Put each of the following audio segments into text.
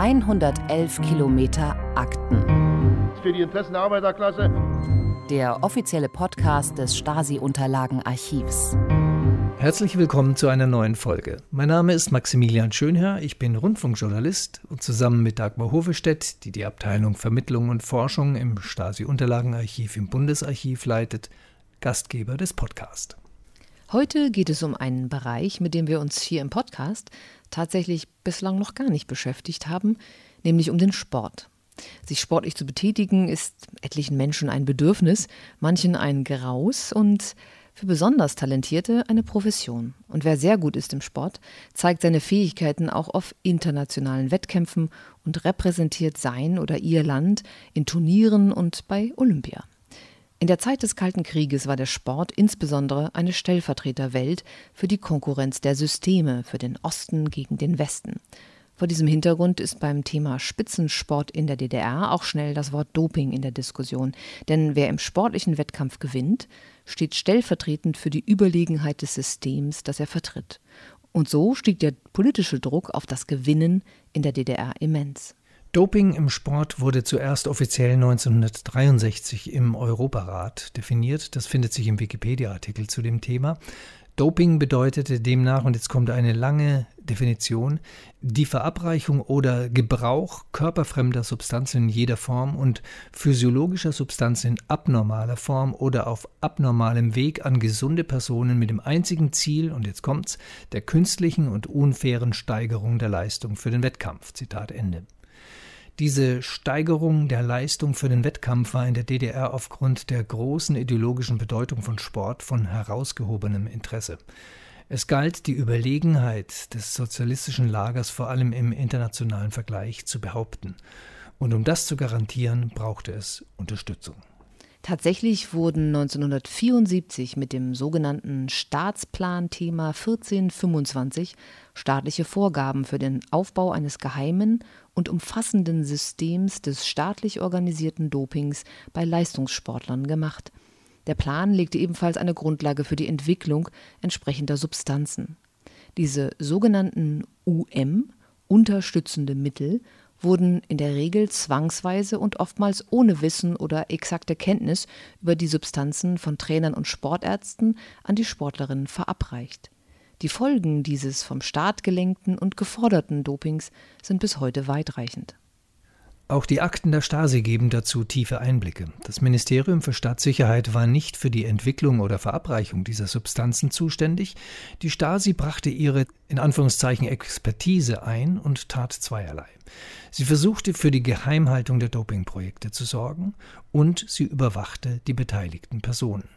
111 Kilometer Akten. Für die Interessen der Arbeiterklasse. Der offizielle Podcast des Stasi-Unterlagenarchivs. Herzlich willkommen zu einer neuen Folge. Mein Name ist Maximilian Schönherr, ich bin Rundfunkjournalist und zusammen mit Dagmar Hovestedt, die die Abteilung Vermittlung und Forschung im Stasi-Unterlagenarchiv im Bundesarchiv leitet, Gastgeber des Podcasts. Heute geht es um einen Bereich, mit dem wir uns hier im Podcast tatsächlich bislang noch gar nicht beschäftigt haben, nämlich um den Sport. Sich sportlich zu betätigen ist etlichen Menschen ein Bedürfnis, manchen ein Graus und für besonders Talentierte eine Profession. Und wer sehr gut ist im Sport, zeigt seine Fähigkeiten auch auf internationalen Wettkämpfen und repräsentiert sein oder ihr Land in Turnieren und bei Olympia. In der Zeit des Kalten Krieges war der Sport insbesondere eine Stellvertreterwelt für die Konkurrenz der Systeme, für den Osten gegen den Westen. Vor diesem Hintergrund ist beim Thema Spitzensport in der DDR auch schnell das Wort Doping in der Diskussion. Denn wer im sportlichen Wettkampf gewinnt, steht stellvertretend für die Überlegenheit des Systems, das er vertritt. Und so stieg der politische Druck auf das Gewinnen in der DDR immens. Doping im Sport wurde zuerst offiziell 1963 im Europarat definiert. Das findet sich im Wikipedia-Artikel zu dem Thema. Doping bedeutete demnach, und jetzt kommt eine lange Definition, die Verabreichung oder Gebrauch körperfremder Substanzen in jeder Form und physiologischer Substanzen in abnormaler Form oder auf abnormalem Weg an gesunde Personen mit dem einzigen Ziel, und jetzt kommt's, der künstlichen und unfairen Steigerung der Leistung für den Wettkampf. Zitat Ende. Diese Steigerung der Leistung für den Wettkampf war in der DDR aufgrund der großen ideologischen Bedeutung von Sport von herausgehobenem Interesse. Es galt, die Überlegenheit des sozialistischen Lagers vor allem im internationalen Vergleich zu behaupten. Und um das zu garantieren, brauchte es Unterstützung. Tatsächlich wurden 1974 mit dem sogenannten Staatsplan-Thema 1425 staatliche Vorgaben für den Aufbau eines geheimen und umfassenden Systems des staatlich organisierten Dopings bei Leistungssportlern gemacht. Der Plan legte ebenfalls eine Grundlage für die Entwicklung entsprechender Substanzen. Diese sogenannten UM, unterstützende Mittel, wurden in der Regel zwangsweise und oftmals ohne Wissen oder exakte Kenntnis über die Substanzen von Trainern und Sportärzten an die Sportlerinnen verabreicht. Die Folgen dieses vom Staat gelenkten und geforderten Dopings sind bis heute weitreichend. Auch die Akten der Stasi geben dazu tiefe Einblicke. Das Ministerium für Staatssicherheit war nicht für die Entwicklung oder Verabreichung dieser Substanzen zuständig. Die Stasi brachte ihre in Anführungszeichen Expertise ein und tat zweierlei. Sie versuchte für die Geheimhaltung der Dopingprojekte zu sorgen und sie überwachte die beteiligten Personen.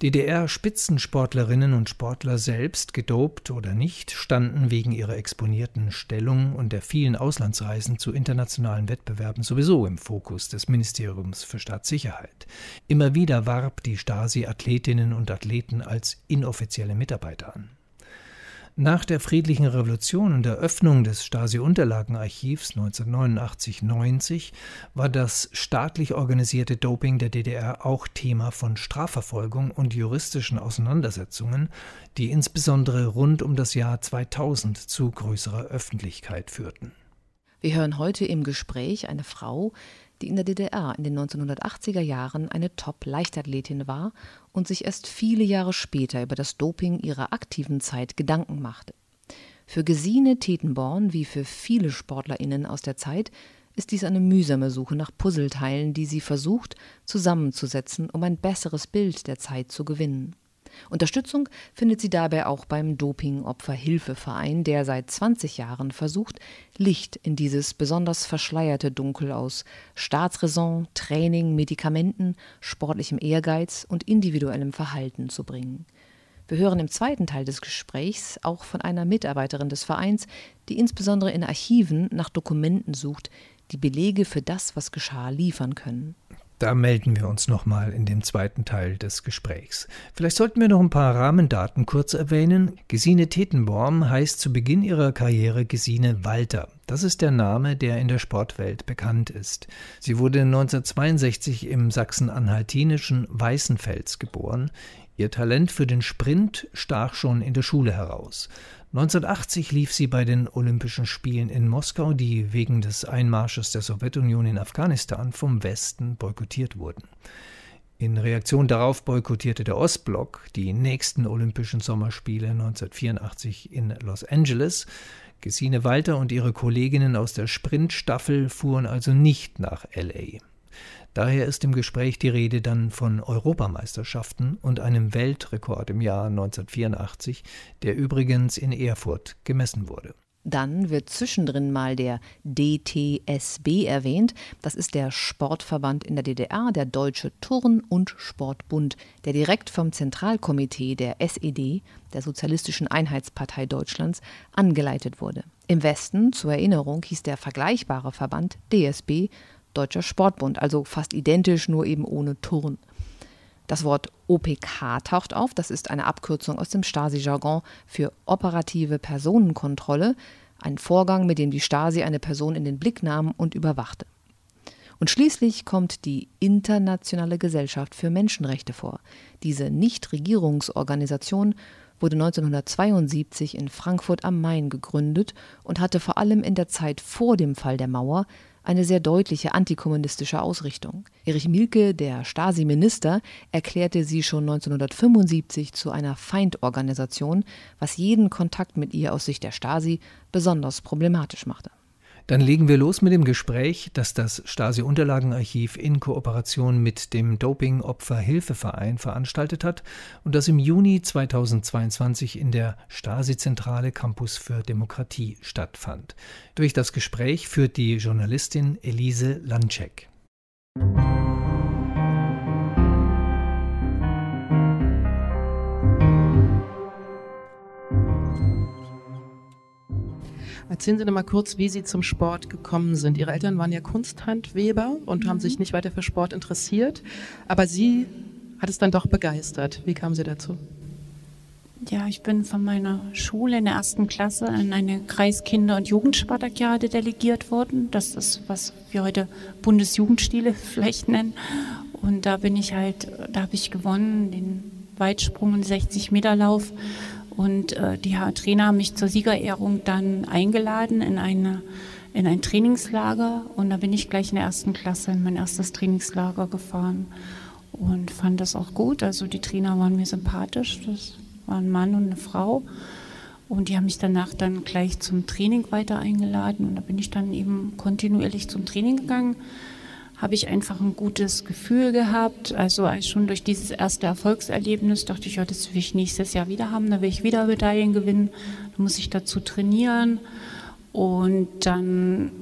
DDR-Spitzensportlerinnen und Sportler selbst, gedopt oder nicht, standen wegen ihrer exponierten Stellung und der vielen Auslandsreisen zu internationalen Wettbewerben sowieso im Fokus des Ministeriums für Staatssicherheit. Immer wieder warb die Stasi Athletinnen und Athleten als inoffizielle Mitarbeiter an. Nach der friedlichen Revolution und der Öffnung des Stasi-Unterlagenarchivs 1989-90 war das staatlich organisierte Doping der DDR auch Thema von Strafverfolgung und juristischen Auseinandersetzungen, die insbesondere rund um das Jahr 2000 zu größerer Öffentlichkeit führten. Wir hören heute im Gespräch eine Frau, die in der DDR in den 1980er Jahren eine Top-Leichtathletin war und sich erst viele Jahre später über das Doping ihrer aktiven Zeit Gedanken machte. Für Gesine Tetenborn, wie für viele SportlerInnen aus der Zeit, ist dies eine mühsame Suche nach Puzzleteilen, die sie versucht, zusammenzusetzen, um ein besseres Bild der Zeit zu gewinnen. Unterstützung findet sie dabei auch beim Doping-Opferhilfeverein, der seit 20 Jahren versucht, Licht in dieses besonders verschleierte Dunkel aus Staatsräson, Training, Medikamenten, sportlichem Ehrgeiz und individuellem Verhalten zu bringen. Wir hören im zweiten Teil des Gesprächs auch von einer Mitarbeiterin des Vereins, die insbesondere in Archiven nach Dokumenten sucht, die Belege für das, was geschah, liefern können. Da melden wir uns nochmal in dem zweiten Teil des Gesprächs. Vielleicht sollten wir noch ein paar Rahmendaten kurz erwähnen. Gesine Tetenborm heißt zu Beginn ihrer Karriere Gesine Walter. Das ist der Name, der in der Sportwelt bekannt ist. Sie wurde 1962 im sachsen-anhaltinischen Weißenfels geboren. Ihr Talent für den Sprint stach schon in der Schule heraus. 1980 lief sie bei den Olympischen Spielen in Moskau, die wegen des Einmarsches der Sowjetunion in Afghanistan vom Westen boykottiert wurden. In Reaktion darauf boykottierte der Ostblock die nächsten Olympischen Sommerspiele 1984 in Los Angeles. Gesine Walter und ihre Kolleginnen aus der Sprintstaffel fuhren also nicht nach LA. Daher ist im Gespräch die Rede dann von Europameisterschaften und einem Weltrekord im Jahr 1984, der übrigens in Erfurt gemessen wurde. Dann wird zwischendrin mal der DTSB erwähnt. Das ist der Sportverband in der DDR, der Deutsche Turn- und Sportbund, der direkt vom Zentralkomitee der SED, der Sozialistischen Einheitspartei Deutschlands, angeleitet wurde. Im Westen, zur Erinnerung, hieß der vergleichbare Verband DSB, Deutscher Sportbund, also fast identisch, nur eben ohne Turn. Das Wort OPK taucht auf, das ist eine Abkürzung aus dem Stasi-Jargon für operative Personenkontrolle, ein Vorgang, mit dem die Stasi eine Person in den Blick nahm und überwachte. Und schließlich kommt die Internationale Gesellschaft für Menschenrechte vor. Diese Nichtregierungsorganisation wurde 1972 in Frankfurt am Main gegründet und hatte vor allem in der Zeit vor dem Fall der Mauer eine sehr deutliche antikommunistische Ausrichtung. Erich Mielke, der Stasi-Minister, erklärte sie schon 1975 zu einer Feindorganisation, was jeden Kontakt mit ihr aus Sicht der Stasi besonders problematisch machte. Dann legen wir los mit dem Gespräch, das das Stasi-Unterlagenarchiv in Kooperation mit dem Doping-Opfer-Hilfeverein veranstaltet hat und das im Juni 2022 in der Stasi-Zentrale Campus für Demokratie stattfand. Durch das Gespräch führt die Journalistin Elise Lanczek. Erzählen Sie doch mal kurz, wie Sie zum Sport gekommen sind. Ihre Eltern waren ja Kunsthandweber und mhm. haben sich nicht weiter für Sport interessiert, aber Sie hat es dann doch begeistert. Wie kamen Sie dazu? Ja, ich bin von meiner Schule in der ersten Klasse in eine Kreiskinder- und Jugendspartakiade delegiert worden. Das ist, was wir heute Bundesjugendstile vielleicht nennen. Und da bin ich halt, da habe ich gewonnen, den Weitsprung und 60 Meter Lauf und äh, die Trainer haben mich zur Siegerehrung dann eingeladen in, eine, in ein Trainingslager. Und da bin ich gleich in der ersten Klasse in mein erstes Trainingslager gefahren und fand das auch gut. Also die Trainer waren mir sympathisch. Das war ein Mann und eine Frau. Und die haben mich danach dann gleich zum Training weiter eingeladen. Und da bin ich dann eben kontinuierlich zum Training gegangen habe ich einfach ein gutes Gefühl gehabt. Also schon durch dieses erste Erfolgserlebnis dachte ich, ja, das will ich nächstes Jahr wieder haben, da will ich wieder Medaillen gewinnen, da muss ich dazu trainieren. Und dann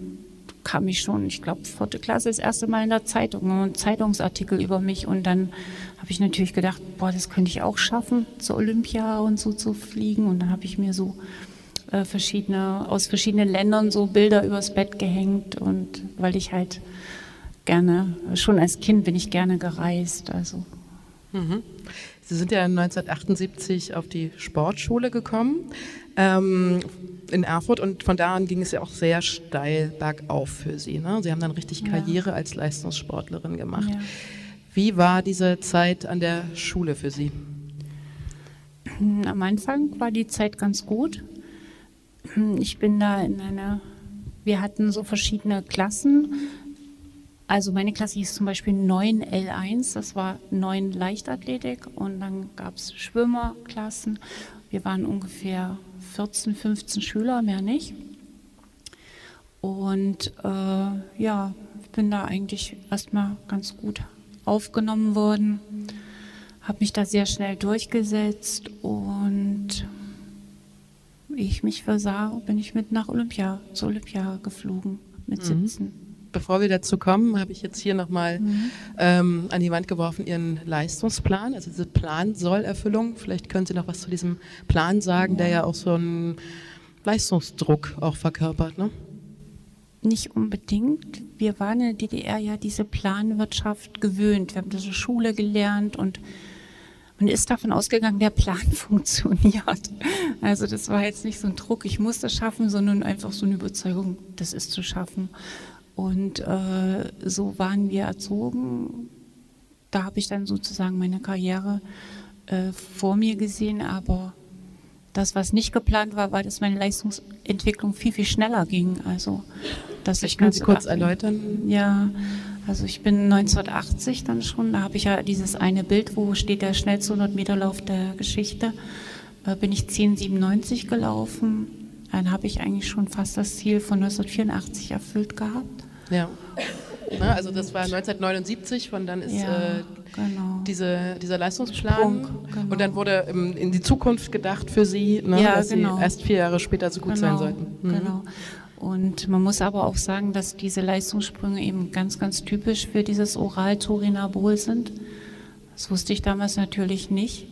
kam ich schon, ich glaube, vierte Klasse das erste Mal in der Zeitung, ein Zeitungsartikel über mich. Und dann habe ich natürlich gedacht, boah, das könnte ich auch schaffen, zur Olympia und so zu fliegen. Und dann habe ich mir so äh, verschiedene, aus verschiedenen Ländern so Bilder übers Bett gehängt. Und weil ich halt gerne, schon als Kind bin ich gerne gereist. Also. Mhm. Sie sind ja 1978 auf die Sportschule gekommen ähm, in Erfurt und von da an ging es ja auch sehr steil bergauf für Sie. Ne? Sie haben dann richtig Karriere ja. als Leistungssportlerin gemacht. Ja. Wie war diese Zeit an der Schule für Sie? Am Anfang war die Zeit ganz gut. Ich bin da in einer, wir hatten so verschiedene Klassen also meine Klasse hieß zum Beispiel 9L1, das war 9 Leichtathletik und dann gab es Schwimmerklassen. Wir waren ungefähr 14, 15 Schüler, mehr nicht. Und äh, ja, ich bin da eigentlich erstmal ganz gut aufgenommen worden, habe mich da sehr schnell durchgesetzt und wie ich mich versah, bin ich mit nach Olympia, zur Olympia geflogen mit mhm. 17 bevor wir dazu kommen, habe ich jetzt hier nochmal mhm. ähm, an die Wand geworfen Ihren Leistungsplan, also diese Plan-Soll-Erfüllung. Vielleicht können Sie noch was zu diesem Plan sagen, ja. der ja auch so einen Leistungsdruck auch verkörpert. Ne? Nicht unbedingt. Wir waren in der DDR ja diese Planwirtschaft gewöhnt. Wir haben diese Schule gelernt und man ist davon ausgegangen, der Plan funktioniert. Also das war jetzt nicht so ein Druck, ich muss das schaffen, sondern einfach so eine Überzeugung, das ist zu schaffen. Und äh, so waren wir erzogen. Da habe ich dann sozusagen meine Karriere äh, vor mir gesehen, aber Das, was nicht geplant war, war, dass meine Leistungsentwicklung viel, viel schneller ging. Also, dass ich kann Sie kurz erläutern. Ja, also ich bin 1980 dann schon, da habe ich ja dieses eine Bild, wo steht der schnellste 100 Meter Lauf der Geschichte, äh, bin ich 10,97 gelaufen. Dann habe ich eigentlich schon fast das Ziel von 1984 erfüllt gehabt. Ja. Na, also das war 1979, von dann ist ja, äh, genau. diese, dieser Leistungsplan Sprung, genau. und dann wurde ähm, in die Zukunft gedacht für Sie, ne, ja, dass genau. Sie erst vier Jahre später so gut genau, sein sollten. Mhm. Genau. Und man muss aber auch sagen, dass diese Leistungssprünge eben ganz, ganz typisch für dieses Oral-Turinabol sind. Das wusste ich damals natürlich nicht,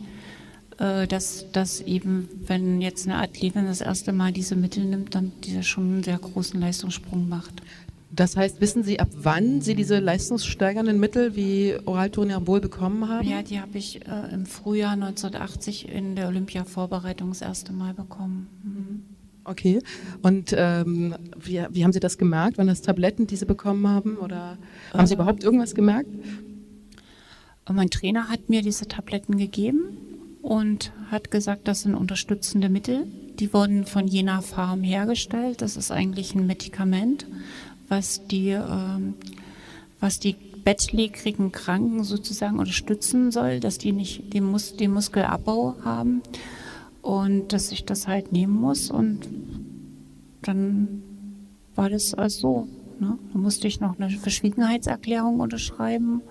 äh, dass, dass eben, wenn jetzt eine Athletin das erste Mal diese Mittel nimmt, dann dieser schon einen sehr großen Leistungssprung macht. Das heißt, wissen Sie, ab wann Sie diese leistungssteigernden Mittel wie Oralturinabol bekommen haben? Ja, die habe ich äh, im Frühjahr 1980 in der Olympia-Vorbereitung das erste Mal bekommen. Mhm. Okay. Und ähm, wie, wie, haben Sie das gemerkt? Waren das Tabletten, die Sie bekommen haben? Oder haben äh, Sie überhaupt irgendwas gemerkt? Mein Trainer hat mir diese Tabletten gegeben und hat gesagt, das sind unterstützende Mittel. Die wurden von Jena Farm hergestellt. Das ist eigentlich ein Medikament, was die, ähm, was die bettlägerigen Kranken sozusagen unterstützen soll, dass die nicht den, Mus den Muskelabbau haben und dass ich das halt nehmen muss und dann war das also so. Ne? Da musste ich noch eine Verschwiegenheitserklärung unterschreiben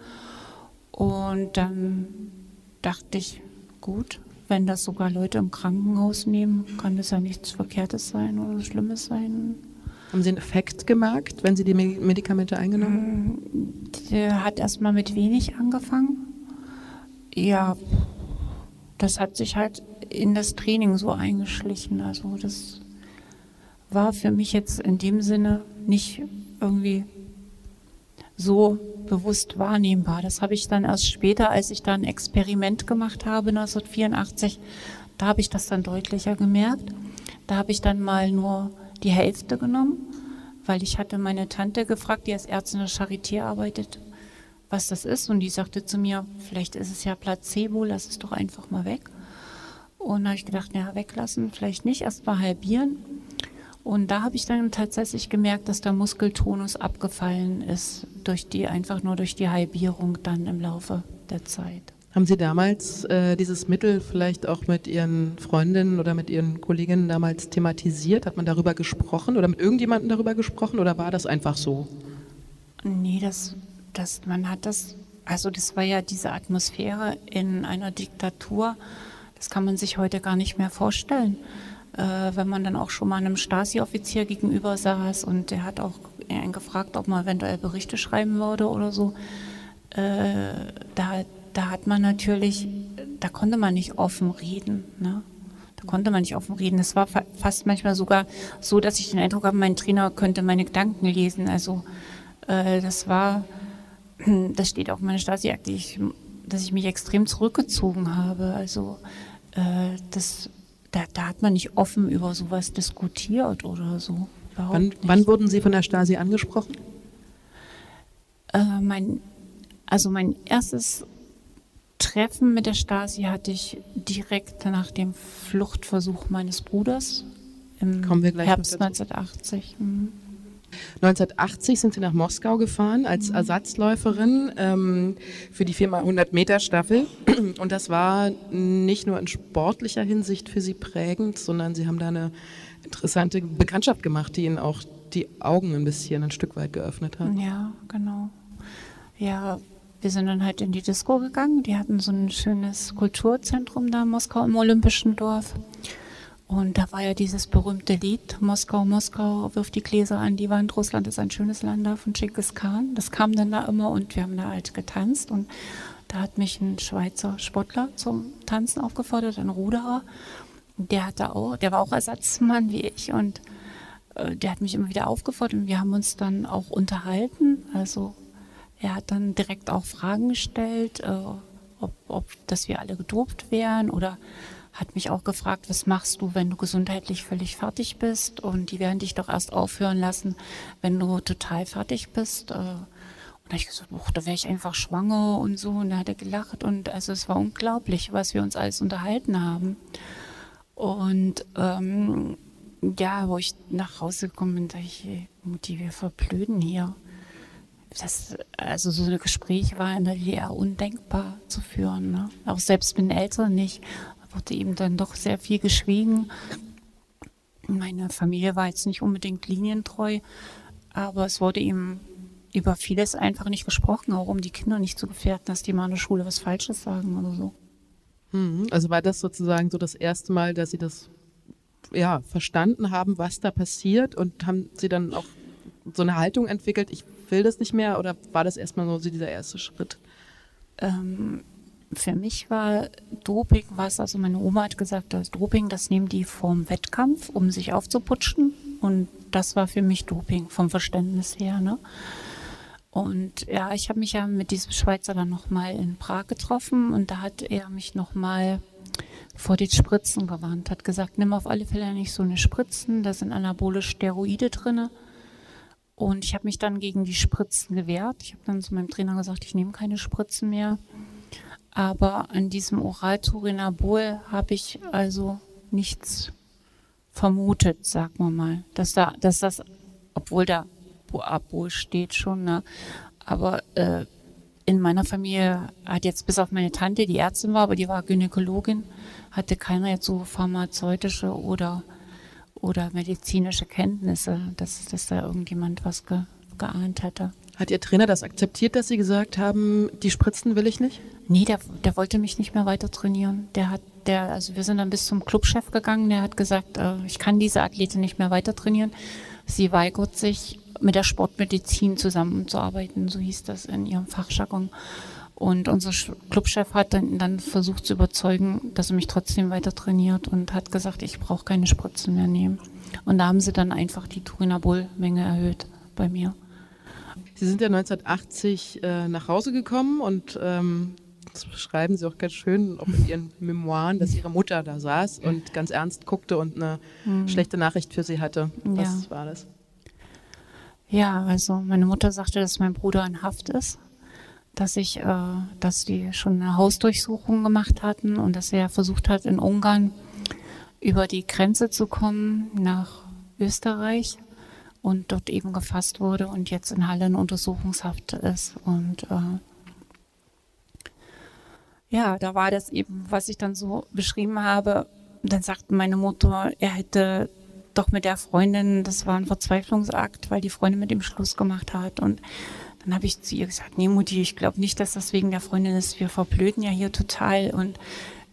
und dann dachte ich, gut, wenn das sogar Leute im Krankenhaus nehmen, kann das ja nichts Verkehrtes sein oder Schlimmes sein. Haben Sie einen Effekt gemerkt, wenn Sie die Medikamente eingenommen haben? Der hat erstmal mit wenig angefangen. Ja, das hat sich halt in das Training so eingeschlichen. Also das war für mich jetzt in dem Sinne nicht irgendwie so bewusst wahrnehmbar. Das habe ich dann erst später, als ich dann ein Experiment gemacht habe, 1984, da habe ich das dann deutlicher gemerkt. Da habe ich dann mal nur die Hälfte genommen, weil ich hatte meine Tante gefragt, die als Ärztin in der Charité arbeitet, was das ist. Und die sagte zu mir, vielleicht ist es ja Placebo, lass es doch einfach mal weg. Und da habe ich gedacht, ja, weglassen, vielleicht nicht, erst mal halbieren. Und da habe ich dann tatsächlich gemerkt, dass der Muskeltonus abgefallen ist, durch die, einfach nur durch die Halbierung dann im Laufe der Zeit. Haben Sie damals äh, dieses Mittel vielleicht auch mit Ihren Freundinnen oder mit Ihren Kolleginnen damals thematisiert? Hat man darüber gesprochen oder mit irgendjemandem darüber gesprochen oder war das einfach so? Nee, das, das, man hat das, also das war ja diese Atmosphäre in einer Diktatur, das kann man sich heute gar nicht mehr vorstellen äh, wenn man dann auch schon mal einem Stasi-Offizier gegenüber saß und der hat auch einen gefragt, ob man eventuell Berichte schreiben würde oder so. Äh, da, da hat man natürlich, da konnte man nicht offen reden. Ne? Da konnte man nicht offen reden. Es war fa fast manchmal sogar so, dass ich den Eindruck habe, mein Trainer könnte meine Gedanken lesen. Also äh, das war, das steht auch in meiner Stasi-Akte, dass ich mich extrem zurückgezogen habe. Also äh, das da, da hat man nicht offen über sowas diskutiert oder so. Wann, wann, wurden Sie von der Stasi angesprochen? Äh, mein, also mein erstes Treffen mit der Stasi hatte ich direkt nach dem Fluchtversuch meines Bruders im Herbst 1980. Mhm. 1980 sind Sie nach Moskau gefahren als mhm. Ersatzläuferin ähm, für die Firma 100 Meter Staffel. Und das war nicht nur in sportlicher Hinsicht für Sie prägend, sondern Sie haben da eine interessante Bekanntschaft gemacht, die Ihnen auch die Augen ein bisschen ein Stück weit geöffnet hat. Ja, genau. Ja, wir sind dann halt in die Disco gegangen. Die hatten so ein schönes Kulturzentrum da in Moskau im Olympischen Dorf. Und da war ja dieses berühmte Lied, Moskau, Moskau, wirft die Gläser an die Wand, Russland ist ein schönes Land da von Genghis Khan. Das kam dann da immer und wir haben da halt getanzt und da hat mich ein Schweizer Sportler zum Tanzen aufgefordert, ein Ruderer. Der hatte auch, der war auch Ersatzmann wie ich und äh, der hat mich immer wieder aufgefordert und wir haben uns dann auch unterhalten. Also er hat dann direkt auch Fragen gestellt, äh, ob, ob dass wir alle gedopt wären oder hat mich auch gefragt, was machst du, wenn du gesundheitlich völlig fertig bist? Und die werden dich doch erst aufhören lassen, wenn du total fertig bist. Äh, und da habe ich gesagt, da wäre ich einfach schwanger und so. Und da hat er gelacht. Und also es war unglaublich, was wir uns alles unterhalten haben. Und ähm, ja, wo ich nach Hause gekommen bin, dachte ich, Mutti, wir verblöden hier. Das, also so ein Gespräch war in der DDR undenkbar zu führen. Ne? Auch selbst mit den Eltern nicht. Da wurde eben dann doch sehr viel geschwiegen. Meine Familie war jetzt nicht unbedingt linientreu, aber es wurde eben über vieles einfach nicht gesprochen, auch um die Kinder nicht zu gefährden, dass die mal in der Schule was Falsches sagen oder so. Mhm. Also war das sozusagen so das erste Mal, dass Sie das ja, verstanden haben, was da passiert und haben Sie dann auch so eine Haltung entwickelt, ich will das nicht mehr oder war das erstmal so dieser erste Schritt? Ähm, für mich war Doping was, also meine Oma hat gesagt, das Doping, das nehmen die vorm Wettkampf, um sich aufzuputschen. Und das war für mich Doping vom Verständnis her. Ne? Und ja, ich habe mich ja mit diesem Schweizer dann nochmal in Prag getroffen und da hat er mich nochmal vor die Spritzen gewarnt, hat gesagt, nimm auf alle Fälle nicht so eine Spritzen, da sind anabole Steroide drinne. Und ich habe mich dann gegen die Spritzen gewehrt. Ich habe dann zu meinem Trainer gesagt, ich nehme keine Spritzen mehr. Aber an diesem Oral-Turinabol habe ich also nichts vermutet, sagen wir mal. Dass, da, dass das, obwohl da Abol steht schon, ne? aber äh, in meiner Familie hat jetzt bis auf meine Tante, die Ärztin war, aber die war Gynäkologin, hatte keiner jetzt so pharmazeutische oder oder medizinische Kenntnisse, dass, dass da irgendjemand was ge, geahnt hätte. Hat Ihr Trainer das akzeptiert, dass Sie gesagt haben, die Spritzen will ich nicht? Nee, der, der wollte mich nicht mehr weiter trainieren. Der hat, der, also wir sind dann bis zum Clubchef gegangen, der hat gesagt, äh, ich kann diese Athletin nicht mehr weiter trainieren. Sie weigert sich, mit der Sportmedizin zusammenzuarbeiten, so hieß das in ihrem Fachjargon. Und unser Clubchef hat dann, dann versucht zu überzeugen, dass er mich trotzdem weiter trainiert und hat gesagt, ich brauche keine Spritzen mehr nehmen. Und da haben sie dann einfach die Turinabol-Menge erhöht bei mir. Sie sind ja 1980 äh, nach Hause gekommen und ähm, das beschreiben Sie auch ganz schön, auch in Ihren Memoiren, dass Ihre Mutter da saß und ganz ernst guckte und eine mhm. schlechte Nachricht für Sie hatte. Was ja. war das? Ja, also meine Mutter sagte, dass mein Bruder in Haft ist dass ich, äh, dass die schon eine Hausdurchsuchung gemacht hatten und dass er versucht hat, in Ungarn über die Grenze zu kommen nach Österreich und dort eben gefasst wurde und jetzt in Halle in Untersuchungshaft ist. Und äh, ja, da war das eben, was ich dann so beschrieben habe. Dann sagte meine Mutter, er hätte doch mit der Freundin, das war ein Verzweiflungsakt, weil die Freundin mit ihm Schluss gemacht hat und dann habe ich zu ihr gesagt, nee Mutti, ich glaube nicht, dass das wegen der Freundin ist. Wir verblöden ja hier total. Und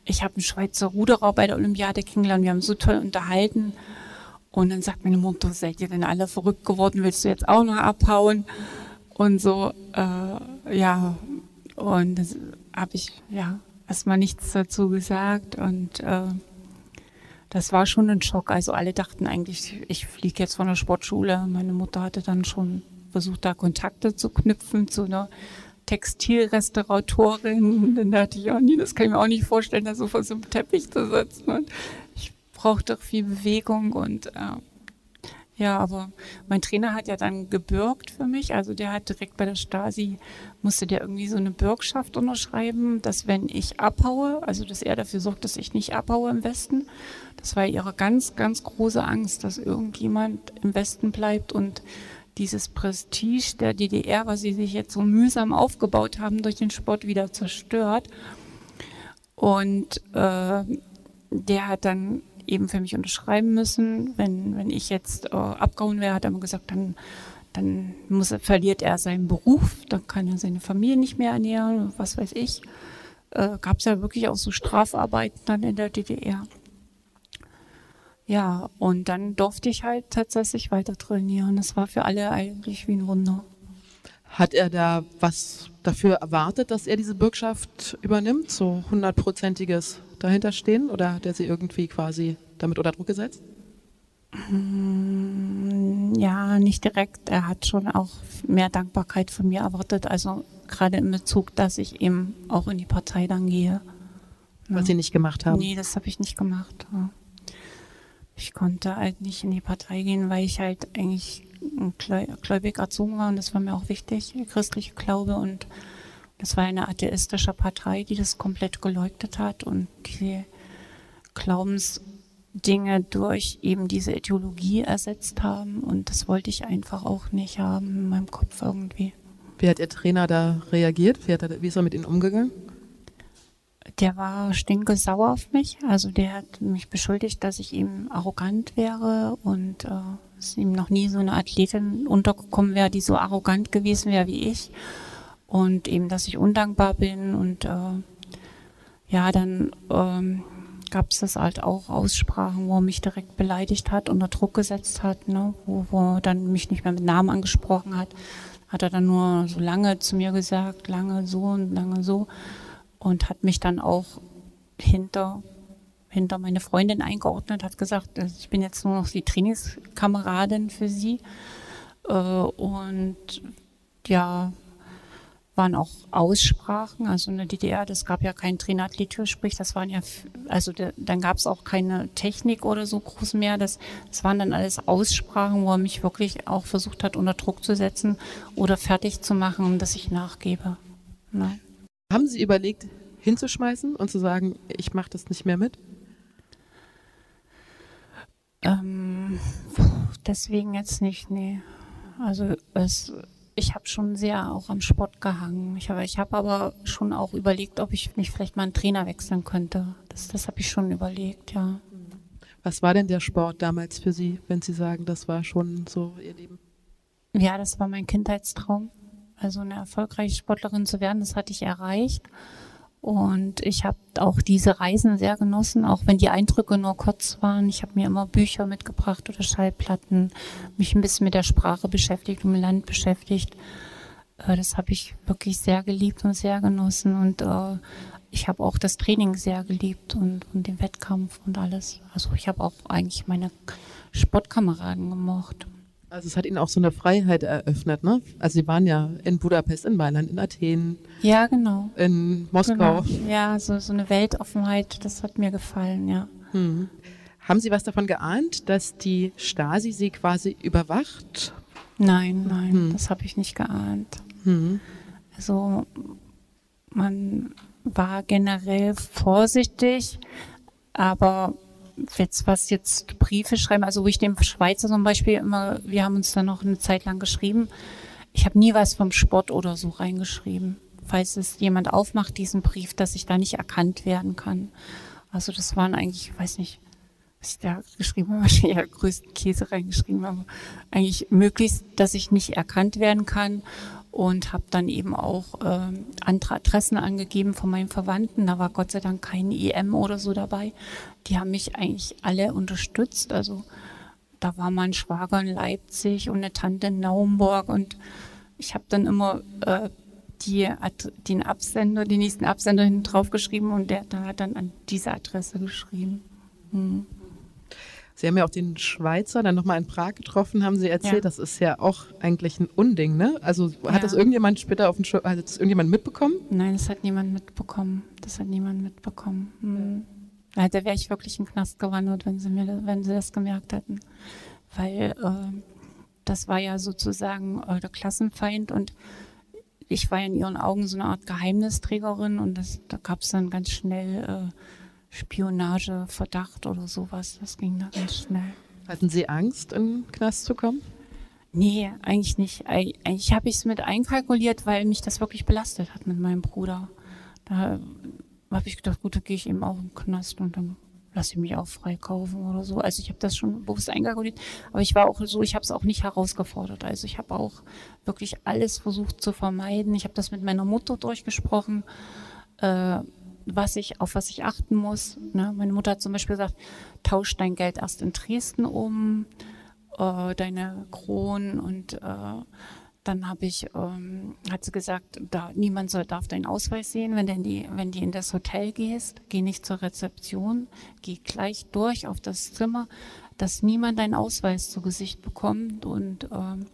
ich habe einen Schweizer Ruderer bei der Olympiade kennengelernt. Wir haben so toll unterhalten. Und dann sagt meine Mutter, seid ihr denn alle verrückt geworden? Willst du jetzt auch noch abhauen? Und so, äh, ja. Und das habe ich, ja, erstmal nichts dazu gesagt. Und äh, das war schon ein Schock. Also alle dachten eigentlich, ich fliege jetzt von der Sportschule. Meine Mutter hatte dann schon versucht, da Kontakte zu knüpfen zu einer Textilrestauratorin. Dann dachte ich, oh nee, das kann ich mir auch nicht vorstellen, da so vor so einem Teppich zu sitzen. Und ich brauche doch viel Bewegung und äh, ja, aber mein Trainer hat ja dann gebürgt für mich. Also der hat direkt bei der Stasi, musste der irgendwie so eine Bürgschaft unterschreiben, dass wenn ich abhaue, also dass er dafür sorgt, dass ich nicht abhaue im Westen. Das war ihre ganz, ganz große Angst, dass irgendjemand im Westen bleibt und dieses Prestige der DDR, was sie sich jetzt so mühsam aufgebaut haben, durch den Sport wieder zerstört. Und äh, der hat dann eben für mich unterschreiben müssen. Wenn, wenn ich jetzt äh, abgehauen wäre, hat er mir gesagt, dann, dann muss er, verliert er seinen Beruf, dann kann er seine Familie nicht mehr ernähren, was weiß ich. Äh, Gab es ja wirklich auch so Strafarbeiten dann in der DDR. Ja, und dann durfte ich halt tatsächlich weiter trainieren. Das war für alle eigentlich wie ein Wunder. Hat er da was dafür erwartet, dass er diese Bürgschaft übernimmt? So hundertprozentiges dahinterstehen? Oder hat er sie irgendwie quasi damit unter Druck gesetzt? Mm, ja, nicht direkt. Er hat schon auch mehr Dankbarkeit von mir erwartet. Also gerade in Bezug, dass ich eben auch in die Partei dann gehe. Was ja. Sie nicht gemacht haben? Nee, das habe ich nicht gemacht. Ja ich konnte halt nicht in die Partei gehen, weil ich halt eigentlich gläubig erzogen war und das war mir auch wichtig, christliche Glaube und das war eine atheistische Partei, die das komplett geleugnet hat und die Glaubens, Dinge durch eben diese Ideologie ersetzt haben. Und das wollte ich einfach auch nicht haben in meinem Kopf irgendwie. Wie hat Ihr Trainer da reagiert? Wie, er, wie ist er mit Ihnen umgegangen? Der war stinkesauer auf mich. Also der hat mich beschuldigt, dass ich ihm arrogant wäre und äh, dass ihm noch nie so eine Athletin untergekommen wäre, die so arrogant gewesen wäre wie ich. Und eben, dass ich undankbar bin. Und äh, ja, dann ähm, gab es das halt auch Aussprachen, wo er mich direkt beleidigt hat, unter Druck gesetzt hat, ne? wo, wo er dann mich nicht mehr mit Namen angesprochen hat. Hat er dann nur so lange zu mir gesagt, lange so und lange so und hat mich dann auch hinter, hinter meine Freundin eingeordnet, hat gesagt, also ich bin jetzt nur noch die Trainingskameradin für sie. Äh, und ja, waren auch Aussprachen, also in der DDR, das gab ja kein Trainathletur, sprich, das waren ja, also de, dann gab es auch keine Technik oder so groß mehr, das, das waren dann alles Aussprachen, wo er mich wirklich auch versucht hat, unter Druck zu setzen oder fertig zu machen, dass ich nachgebe. Ne? Haben Sie überlegt, hinzuschmeißen und zu sagen, ich mache das nicht mehr mit? Ähm, deswegen jetzt nicht, nee. Also es, ich habe schon sehr auch am Sport gehangen. Ich habe ich hab aber schon auch überlegt, ob ich nicht vielleicht mal einen Trainer wechseln könnte. Das, das habe ich schon überlegt, ja. Was war denn der Sport damals für Sie, wenn Sie sagen, das war schon so Ihr Leben? Ja, das war mein Kindheitstraum. Also eine erfolgreiche Sportlerin zu werden, das hatte ich erreicht. Und ich habe auch diese Reisen sehr genossen, auch wenn die Eindrücke nur kurz waren. Ich habe mir immer Bücher mitgebracht oder Schallplatten, mich ein bisschen mit der Sprache beschäftigt, mit dem Land beschäftigt. Äh, das habe ich wirklich sehr geliebt und sehr genossen. Und äh, ich habe auch das Training sehr geliebt und, und den Wettkampf und alles. Also ich habe auch eigentlich meine Sportkameraden gemocht. Also es hat Ihnen auch so eine Freiheit eröffnet, ne? Also Sie waren ja in Budapest, in Mailand, in Athen. Ja, genau. In Moskau. Genau. Ja, so, so eine Weltoffenheit, das hat mir gefallen, ja. Hm. Haben Sie was davon geahnt, dass die Stasi Sie quasi überwacht? Nein, nein, hm. das habe ich nicht geahnt. Hm. Also man war generell vorsichtig, aber jetzt was jetzt Briefe schreiben, also wo ich dem Schweizer zum Beispiel immer, wir haben uns dann noch eine Zeit lang geschrieben. Ich habe nie was vom Sport oder so reingeschrieben. Falls es jemand aufmacht, diesen Brief, dass ich da nicht erkannt werden kann. Also das waren eigentlich, ich weiß nicht, was ich da geschrieben habe, wahrscheinlich ja größten Käse reingeschrieben habe. Eigentlich möglichst, dass ich nicht erkannt werden kann und habe dann eben auch äh, andere Adressen angegeben von meinen Verwandten. Da war Gott sei Dank kein EM oder so dabei. Die haben mich eigentlich alle unterstützt. Also da war mein Schwager in Leipzig und eine Tante in Naumburg und ich habe dann immer äh, die, den Absender, den nächsten Absender hinten drauf geschrieben und der, der hat dann an diese Adresse geschrieben. Hm. Sie haben ja auch den Schweizer dann nochmal in Prag getroffen, haben Sie erzählt. Ja. Das ist ja auch eigentlich ein Unding, ne? Also hat ja. das irgendjemand später auf den Sch hat das irgendjemand mitbekommen? Nein, das hat niemand mitbekommen. Das hat niemand mitbekommen. Hm. Ja, da wäre ich wirklich in den Knast gewandert, wenn sie mir, wenn sie das gemerkt hätten. Weil äh, das war ja sozusagen äh, der Klassenfeind und ich war in ihren Augen so eine Art Geheimnisträgerin und das, da gab es dann ganz schnell äh, Spionageverdacht oder sowas. Das ging da ganz schnell. Hatten Sie Angst, in den Knast zu kommen? Nee, eigentlich nicht. Eigentlich habe ich es mit einkalkuliert, weil mich das wirklich belastet hat mit meinem Bruder. Da habe ich gedacht, gut, da gehe ich eben auch im Knast und dann lasse ich mich auch freikaufen oder so. Also ich habe das schon bewusst einkalkuliert, aber ich war auch so, ich habe es auch nicht herausgefordert. Also ich habe auch wirklich alles versucht zu vermeiden. Ich habe das mit meiner Mutter durchgesprochen. Äh, was ich, auf was ich achten muss. Ne? Meine Mutter hat zum Beispiel gesagt, tausch dein Geld erst in Dresden um, äh, deine Kronen und äh, dann habe ich, ähm, hat sie gesagt, da niemand soll, darf deinen Ausweis sehen, wenn, denn die, wenn die in das Hotel gehst, geh nicht zur Rezeption, geh gleich durch auf das Zimmer, dass niemand deinen Ausweis zu Gesicht bekommt und ähm,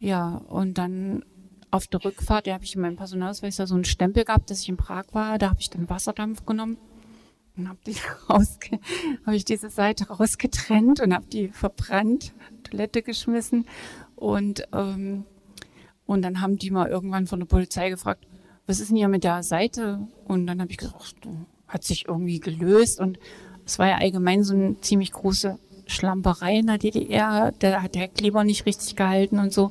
ja, und dann auf der Rückfahrt, da habe ich in meinem Personalausweis so einen Stempel gehabt, dass ich in Prag war. Da habe ich dann Wasserdampf genommen und habe die rausge habe ich diese Seite rausgetrennt und habe die verbrannt, Toilette geschmissen und ähm, und dann haben die mal irgendwann von der Polizei gefragt, was ist denn hier mit der Seite? Und dann habe ich gesagt, ach, hat sich irgendwie gelöst und es war ja allgemein so eine ziemlich große Schlamperei in der DDR. Da hat der Kleber nicht richtig gehalten und so.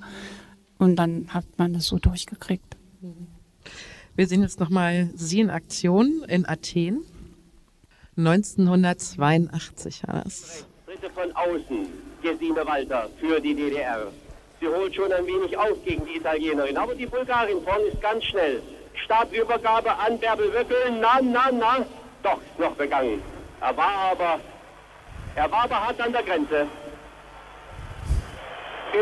Und dann hat man das so durchgekriegt. Wir sehen jetzt nochmal Sie in Aktion in Athen. 1982 war das. Dritte von außen, Gesine Walter für die DDR. Sie holt schon ein wenig auf gegen die Italienerin, aber die Bulgarin vorne ist ganz schnell. Stabübergabe an Bärbel Wöckel, na, na, na, doch, noch begangen. Er war aber, er war aber hart an der Grenze.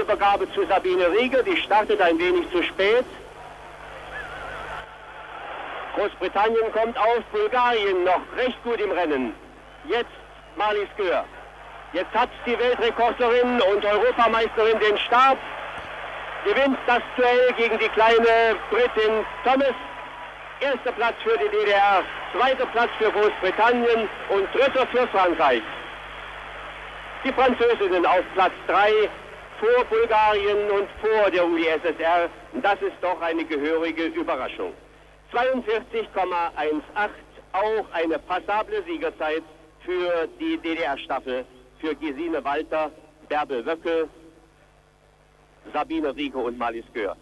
Übergabe zu Sabine Rieger, die startet ein wenig zu spät. Großbritannien kommt auf, Bulgarien noch recht gut im Rennen. Jetzt Marlies Gör. Jetzt hat die Weltrekordlerin und Europameisterin den Stab. Gewinnt das Duell gegen die kleine Britin Thomas. Erster Platz für die DDR, zweiter Platz für Großbritannien und dritter für Frankreich. Die Französinnen auf Platz 3 vor Bulgarien und vor der UdSSR. Das ist doch eine gehörige Überraschung. 42,18, auch eine passable Siegerzeit für die DDR-Staffel, für Gesine Walter, Bärbel Wöckel, Sabine Rieke und Malis Gör.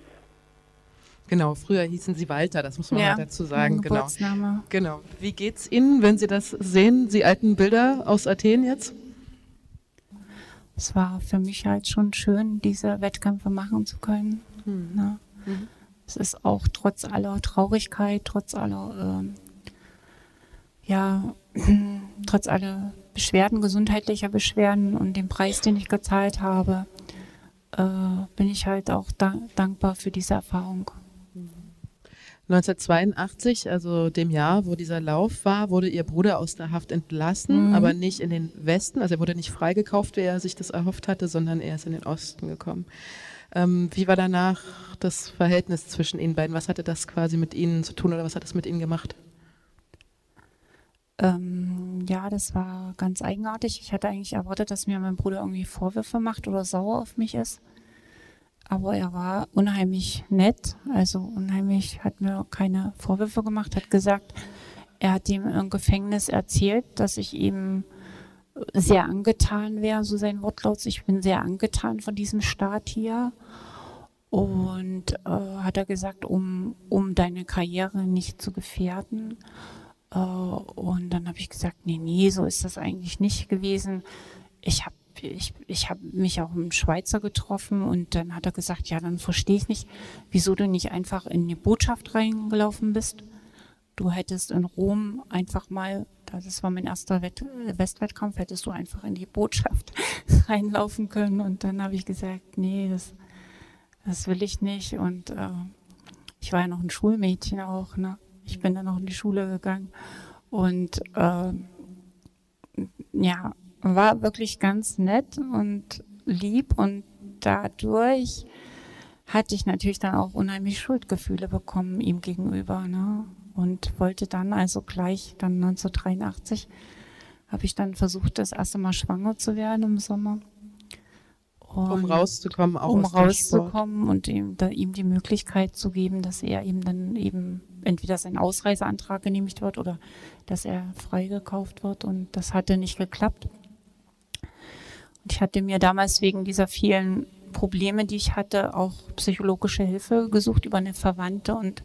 Genau, früher hießen sie Walter, das muss man Ja, mal dazu sagen. Genau. Genau. Wie geht's Ihnen, wenn Sie das sehen, die alten Bilder aus Athen jetzt? Es war für mich halt schon schön, diese Wettkämpfe machen zu können. Ne? Es ist auch trotz aller Traurigkeit, trotz aller, ähm, ja, trotz aller Beschwerden, gesundheitlicher Beschwerden und dem Preis, den ich gezahlt habe, äh, bin ich halt auch da dankbar für diese Erfahrung. 1982, also dem Jahr, wo dieser Lauf war, wurde Ihr Bruder aus der Haft entlassen, Mhm. aber nicht in den Westen. Also er wurde nicht freigekauft, wie er sich das erhofft hatte, sondern er ist in den Osten gekommen. Ähm, wie war danach das Verhältnis zwischen Ihnen beiden? Was hatte das quasi mit Ihnen zu tun oder was hat es mit Ihnen gemacht? Ähm, ja, das war ganz eigenartig. Ich hatte eigentlich erwartet, dass mir mein Bruder irgendwie Vorwürfe macht oder sauer auf mich ist. Aber er war unheimlich nett, also unheimlich, hat mir keine Vorwürfe gemacht, hat gesagt, er hat ihm im Gefängnis erzählt, dass ich ihm sehr angetan wäre, so sein Wortlaut. Ich bin sehr angetan von diesem Staat hier. Und äh, hat er gesagt, um, um deine Karriere nicht zu gefährden. Äh, und dann habe ich gesagt, nee, nee, so ist das eigentlich nicht gewesen. Ich habe ich, ich hab mich auch mit einem Schweizer getroffen und dann hat er gesagt, ja, dann verstehe ich nicht, wieso du nicht einfach in die Botschaft reingelaufen bist. Du hättest in Rom einfach mal, das war mein erster Wett Westwettkampf, hättest du einfach in die Botschaft reinlaufen können. Und dann habe ich gesagt, nee, das, das will ich nicht. Und äh, ich war ja noch ein Schulmädchen auch, ne? Ich bin dann noch in die Schule gegangen. Und äh, ja, war wirklich ganz nett und lieb und dadurch hatte ich natürlich dann auch unheimlich Schuldgefühle bekommen ihm gegenüber, ne? Und wollte dann also gleich dann 1983 habe ich dann versucht, das erste Mal schwanger zu werden im Sommer. Um Und- rauszukommen, auch um aus rauszukommen und ihm, da, ihm die Möglichkeit zu geben, dass er ihm dann eben entweder sein Ausreiseantrag genehmigt wird oder dass er freigekauft wird. Und das hatte nicht geklappt. Ich hatte mir damals wegen dieser vielen Probleme, die ich hatte, auch psychologische Hilfe gesucht über eine Verwandte und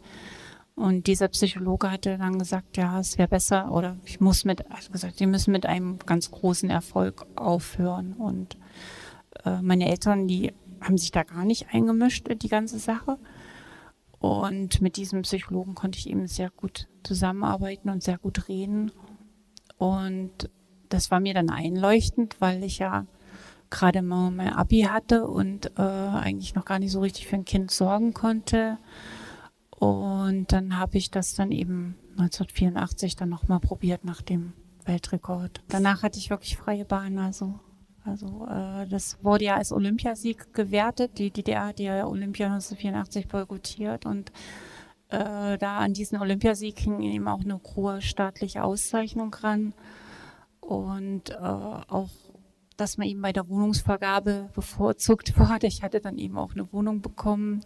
und dieser Psychologe hatte dann gesagt, ja, es wäre besser oder ich muss mit, also gesagt, die müssen mit einem ganz großen Erfolg aufhören. Und äh, meine Eltern, die haben sich da gar nicht eingemischt in die ganze Sache. Und mit diesem Psychologen konnte ich eben sehr gut zusammenarbeiten und sehr gut reden. Und das war mir dann einleuchtend, weil ich ja gerade mal mein Abi hatte und äh, eigentlich noch gar nicht so richtig für ein Kind sorgen konnte. Und dann habe ich das dann eben 1984 dann nochmal probiert nach dem Weltrekord. Danach hatte ich wirklich freie Bahn, also also äh, das wurde ja als Olympiasieg gewertet. Die DDR hat ja Olympia 1984 boykottiert und äh, da an diesen Olympiasieg hing eben auch eine hohe staatliche Auszeichnung ran und äh, auch, dass man eben bei der Wohnungsvergabe bevorzugt wurde. Ich hatte dann eben auch eine Wohnung bekommen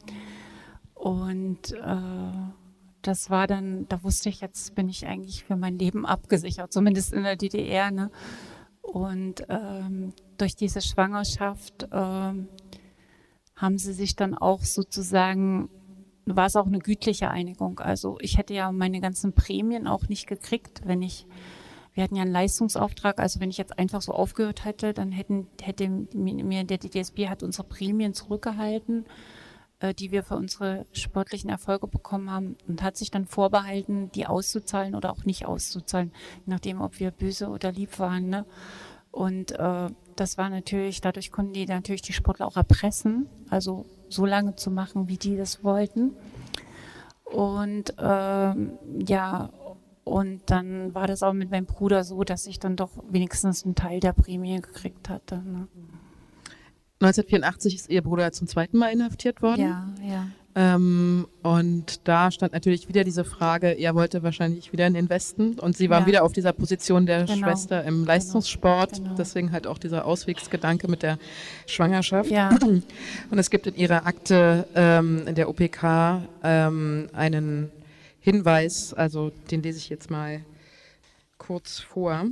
und äh, das war dann, da wusste ich, jetzt bin ich eigentlich für mein Leben abgesichert, zumindest in der DDR. Ne? Und ähm, durch diese Schwangerschaft ähm, haben sie sich dann auch sozusagen, war es auch eine gütliche Einigung. Also ich hätte ja meine ganzen Prämien auch nicht gekriegt, wenn ich, wir hatten ja einen Leistungsauftrag, also wenn ich jetzt einfach so aufgehört hätte, dann hätten, hätte mir der DDSB hat unsere Prämien zurückgehalten äh, die wir für unsere sportlichen Erfolge bekommen haben und hat sich dann vorbehalten, die auszuzahlen oder auch nicht auszuzahlen, nachdem ob wir böse oder lieb waren. Ne? Und äh, das war natürlich, dadurch konnten die natürlich die Sportler auch erpressen, also so lange zu machen, wie die das wollten. Und ähm, ja, und dann war das auch mit meinem Bruder so, dass ich dann doch wenigstens einen Teil der Prämie gekriegt hatte. Ne? 1984 ist Ihr Bruder zum zweiten Mal inhaftiert worden. Ja, ja. Ähm, und da stand natürlich wieder diese Frage, er wollte wahrscheinlich wieder in den Westen und sie war ja. wieder auf dieser Position der genau. Schwester im Leistungssport. Genau. Deswegen halt auch dieser Auswegsgedanke mit der Schwangerschaft. Ja. Und es gibt in ihrer Akte ähm, in der OPK ähm, einen Hinweis, also den lese ich jetzt mal kurz vor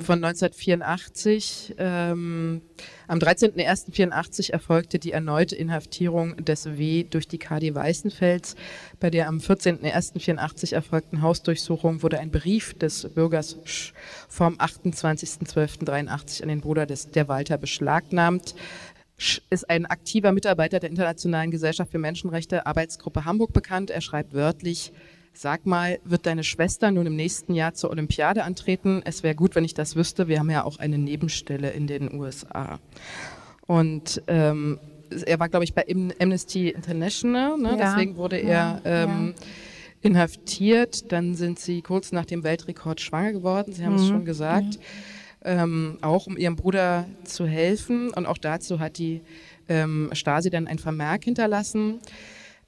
von 1984. Ähm, am 13.01.84 erfolgte die erneute Inhaftierung des W durch die KD Weißenfels. Bei der am 14.01.84 erfolgten Hausdurchsuchung wurde ein Brief des Bürgers Sch vom 28.12.83 an den Bruder des, der Walter beschlagnahmt. Sch ist ein aktiver Mitarbeiter der Internationalen Gesellschaft für Menschenrechte, Arbeitsgruppe Hamburg bekannt. Er schreibt wörtlich, Sag mal, wird deine Schwester nun im nächsten Jahr zur Olympiade antreten? Es wäre gut, wenn ich das wüsste. Wir haben ja auch eine Nebenstelle in den USA. Und ähm, er war, glaube ich, bei Amnesty International. Ne? Ja. Deswegen wurde er ähm, ja. inhaftiert. Dann sind sie kurz nach dem Weltrekord schwanger geworden. Sie haben mhm. es schon gesagt. Ähm, auch um ihrem Bruder zu helfen. Und auch dazu hat die ähm, Stasi dann ein Vermerk hinterlassen.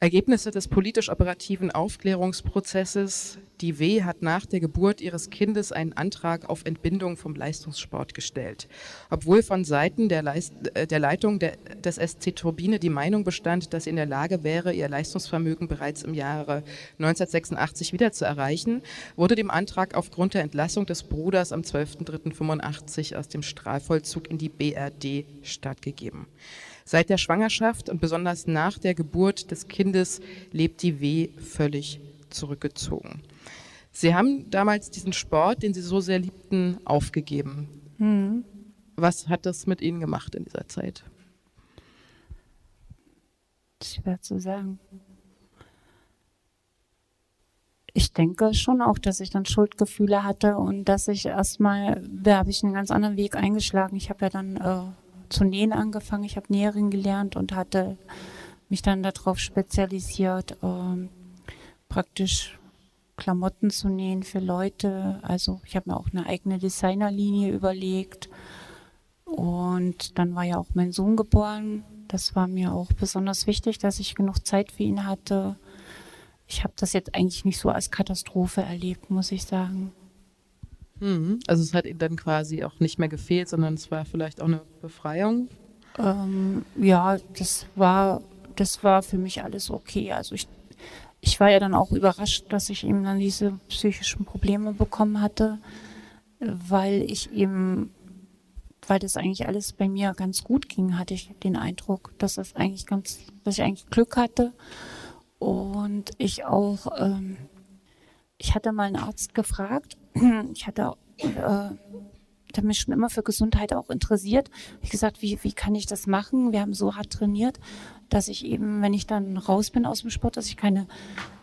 Ergebnisse des politisch-operativen Aufklärungsprozesses. Die W hat nach der Geburt ihres Kindes einen Antrag auf Entbindung vom Leistungssport gestellt. Obwohl von Seiten der, Leist äh, der Leitung der, des SC Turbine die Meinung bestand, dass sie in der Lage wäre, ihr Leistungsvermögen bereits im Jahre 1986 wieder zu erreichen, wurde dem Antrag aufgrund der Entlassung des Bruders am 12.03.85 aus dem Strafvollzug in die BRD stattgegeben. Seit der Schwangerschaft und besonders nach der Geburt des Kindes lebt die W völlig zurückgezogen. Sie haben damals diesen Sport, den Sie so sehr liebten, aufgegeben. Mhm. Was hat das mit Ihnen gemacht in dieser Zeit? Schwer zu sagen. Ich denke schon auch, dass ich dann Schuldgefühle hatte und dass ich erstmal, da habe ich einen ganz anderen Weg eingeschlagen. Ich habe ja dann äh, zu nähen angefangen. Ich habe Näherin gelernt und hatte mich dann darauf spezialisiert, ähm, praktisch Klamotten zu nähen für Leute. Also ich habe mir auch eine eigene Designerlinie überlegt. Und dann war ja auch mein Sohn geboren. Das war mir auch besonders wichtig, dass ich genug Zeit für ihn hatte. Ich habe das jetzt eigentlich nicht so als Katastrophe erlebt, muss ich sagen. Mhm. Also es hat ihnen dann quasi auch nicht mehr gefehlt, sondern es war vielleicht auch eine Befreiung. Ähm, ja, das war, das war für mich alles okay. Also ich, ich war ja dann auch überrascht, dass ich eben dann diese psychischen Probleme bekommen hatte, weil ich eben, weil das eigentlich alles bei mir ganz gut ging, hatte ich den Eindruck, dass das eigentlich ganz, dass ich eigentlich Glück hatte und ich auch, ähm, ich hatte mal einen Arzt gefragt, ich hatte, äh, ich mich schon immer für Gesundheit auch interessiert. Ich gesagt, wie, wie kann ich das machen? Wir haben so hart trainiert, dass ich eben, wenn ich dann raus bin aus dem Sport, dass ich keine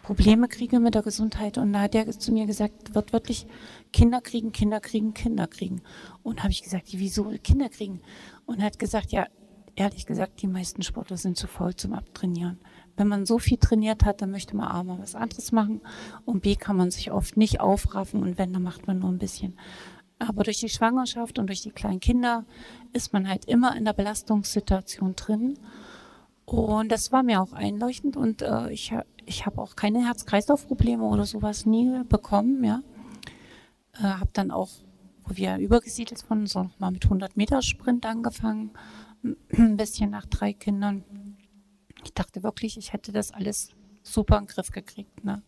Probleme kriege mit der Gesundheit. Und da hat er zu mir gesagt, wird wirklich Kinder kriegen, Kinder kriegen, Kinder kriegen. Und habe ich gesagt, wieso Kinder kriegen? Und er hat gesagt, ja, ehrlich gesagt, die meisten Sportler sind zu faul zum Abtrainieren. Wenn man so viel trainiert hat, dann möchte man A mal was anderes machen und B kann man sich oft nicht aufraffen und wenn, dann macht man nur ein bisschen. Aber durch die Schwangerschaft und durch die kleinen Kinder ist man halt immer in der Belastungssituation drin. Und das war mir auch einleuchtend und äh, ich, ich habe auch keine Herz-Kreislauf-Probleme oder sowas nie bekommen, ja. Äh, habe dann auch, wo wir übergesiedelt wurden, so nochmal mit 100 Meter Sprint angefangen, ein bisschen nach drei Kindern. Ich dachte wirklich, ich hätte das alles super in den Griff gekriegt. Ne?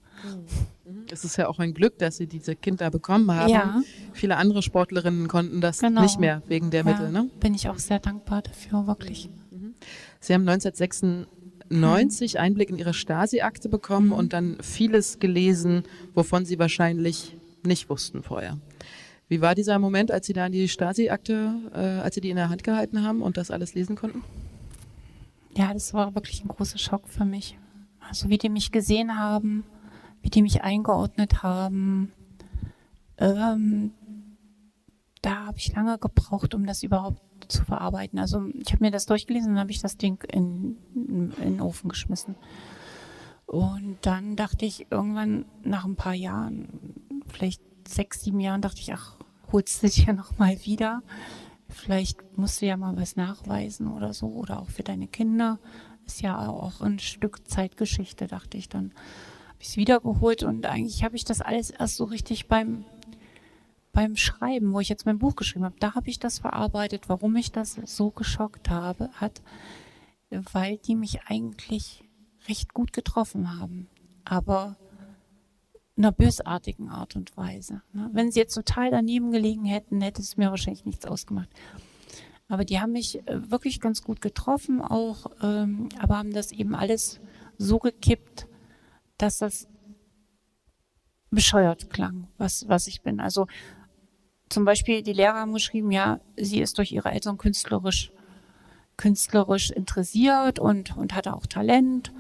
Es ist ja auch ein Glück, dass Sie diese Kinder bekommen haben. Ja. Viele andere Sportlerinnen konnten das Genau. nicht mehr wegen der ja, Mittel. Ne? Bin ich auch sehr dankbar dafür, wirklich. Sie haben 1996 Einblick in Ihre Stasi-Akte bekommen und dann vieles gelesen, wovon Sie wahrscheinlich nicht wussten vorher. Wie war dieser Moment, als Sie da die Stasi-Akte, äh, als Sie die in der Hand gehalten haben und das alles lesen konnten? Ja, das war wirklich ein großer Schock für mich. Also wie die mich gesehen haben, wie die mich eingeordnet haben. Ähm, da habe ich lange gebraucht, um das überhaupt zu verarbeiten. Also ich habe mir das durchgelesen und dann habe ich das Ding in, in, in den Ofen geschmissen. Und dann dachte ich irgendwann nach ein paar Jahren, vielleicht sechs, sieben Jahren, dachte ich, ach, holst du dich ja noch mal wieder. Vielleicht musst du ja mal was nachweisen oder so oder auch für deine Kinder. Ist ja auch ein Stück Zeitgeschichte, dachte ich dann. Habe ich es wiedergeholt und eigentlich habe ich das alles erst so richtig beim beim Schreiben, wo ich jetzt mein Buch geschrieben habe, da habe ich das verarbeitet, warum mich das so geschockt habe, hat, weil die mich eigentlich recht gut getroffen haben, aber einer bösartigen Art und Weise. ne? Wenn sie jetzt total daneben gelegen hätten, hätte es mir wahrscheinlich nichts ausgemacht. Aber die haben mich äh, wirklich ganz gut getroffen, auch, ähm, aber haben das eben alles so gekippt, dass das bescheuert klang, was, was ich bin. Also zum Beispiel die Lehrer haben geschrieben, ja, sie ist durch ihre Eltern künstlerisch, künstlerisch interessiert und, und hatte auch Talent.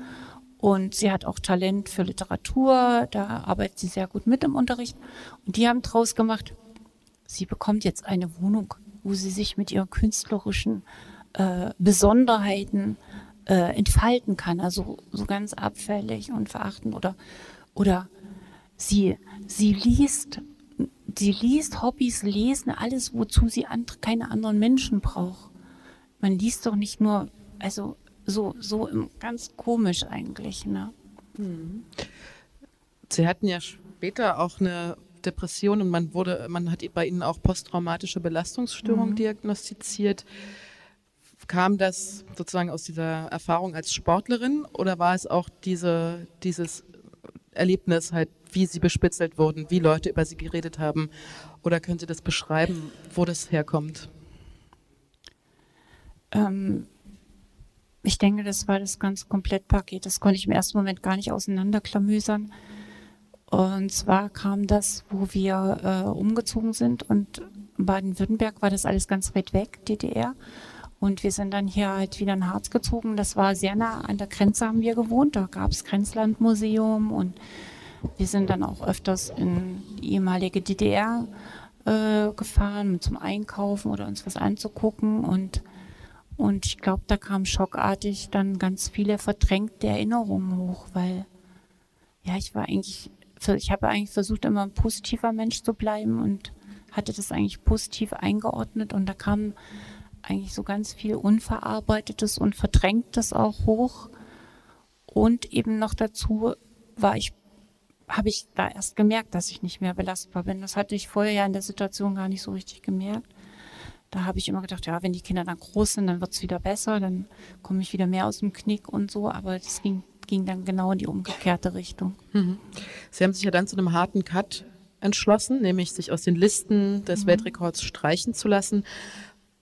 Und sie hat auch Talent für Literatur, da arbeitet sie sehr gut mit im Unterricht. Und die haben draus gemacht, sie bekommt jetzt eine Wohnung, wo sie sich mit ihren künstlerischen äh, Besonderheiten äh, entfalten kann. Also so ganz abfällig und verachtend oder, oder sie, sie liest, sie liest Hobbys, lesen, alles, wozu sie and, keine anderen Menschen braucht. Man liest doch nicht nur, also so, so ganz komisch eigentlich, ne? Sie hatten ja später auch eine Depression und man wurde, man hat bei Ihnen auch posttraumatische Belastungsstörung diagnostiziert. Kam das sozusagen aus dieser Erfahrung als Sportlerin oder war es auch diese, dieses Erlebnis halt, wie Sie bespitzelt wurden, wie Leute über Sie geredet haben? Oder können Sie das beschreiben, wo das herkommt? Ähm, ich denke, das war das ganze Komplettpaket. Das konnte ich im ersten Moment gar nicht auseinanderklamüsern. Und zwar kam das, wo wir äh, umgezogen sind und Baden-Württemberg war das alles ganz weit weg, DDR. Und wir sind dann hier halt wieder in Harz gezogen. Das war sehr nah an der Grenze haben wir gewohnt. Da gab es Grenzlandmuseum und wir sind dann auch öfters in die ehemalige DDR äh, gefahren zum Einkaufen oder uns was anzugucken. Und, und ich glaube, da kam schockartig dann ganz viele verdrängte Erinnerungen hoch, weil ja, ich war eigentlich, ich habe eigentlich versucht, immer ein positiver Mensch zu bleiben und hatte das eigentlich positiv eingeordnet und da kam eigentlich so ganz viel Unverarbeitetes und Verdrängtes auch hoch. Und eben noch dazu war ich, habe ich da erst gemerkt, dass ich nicht mehr belastbar bin. Das hatte ich vorher ja in der Situation gar nicht so richtig gemerkt. Da habe ich immer gedacht, ja, wenn die Kinder dann groß sind, dann wird es wieder besser, dann komme ich wieder mehr aus dem Knick und so. Aber das ging, ging dann genau in die umgekehrte Richtung. Sie haben sich ja dann zu einem harten Cut entschlossen, nämlich sich aus den Listen des Weltrekords streichen zu lassen.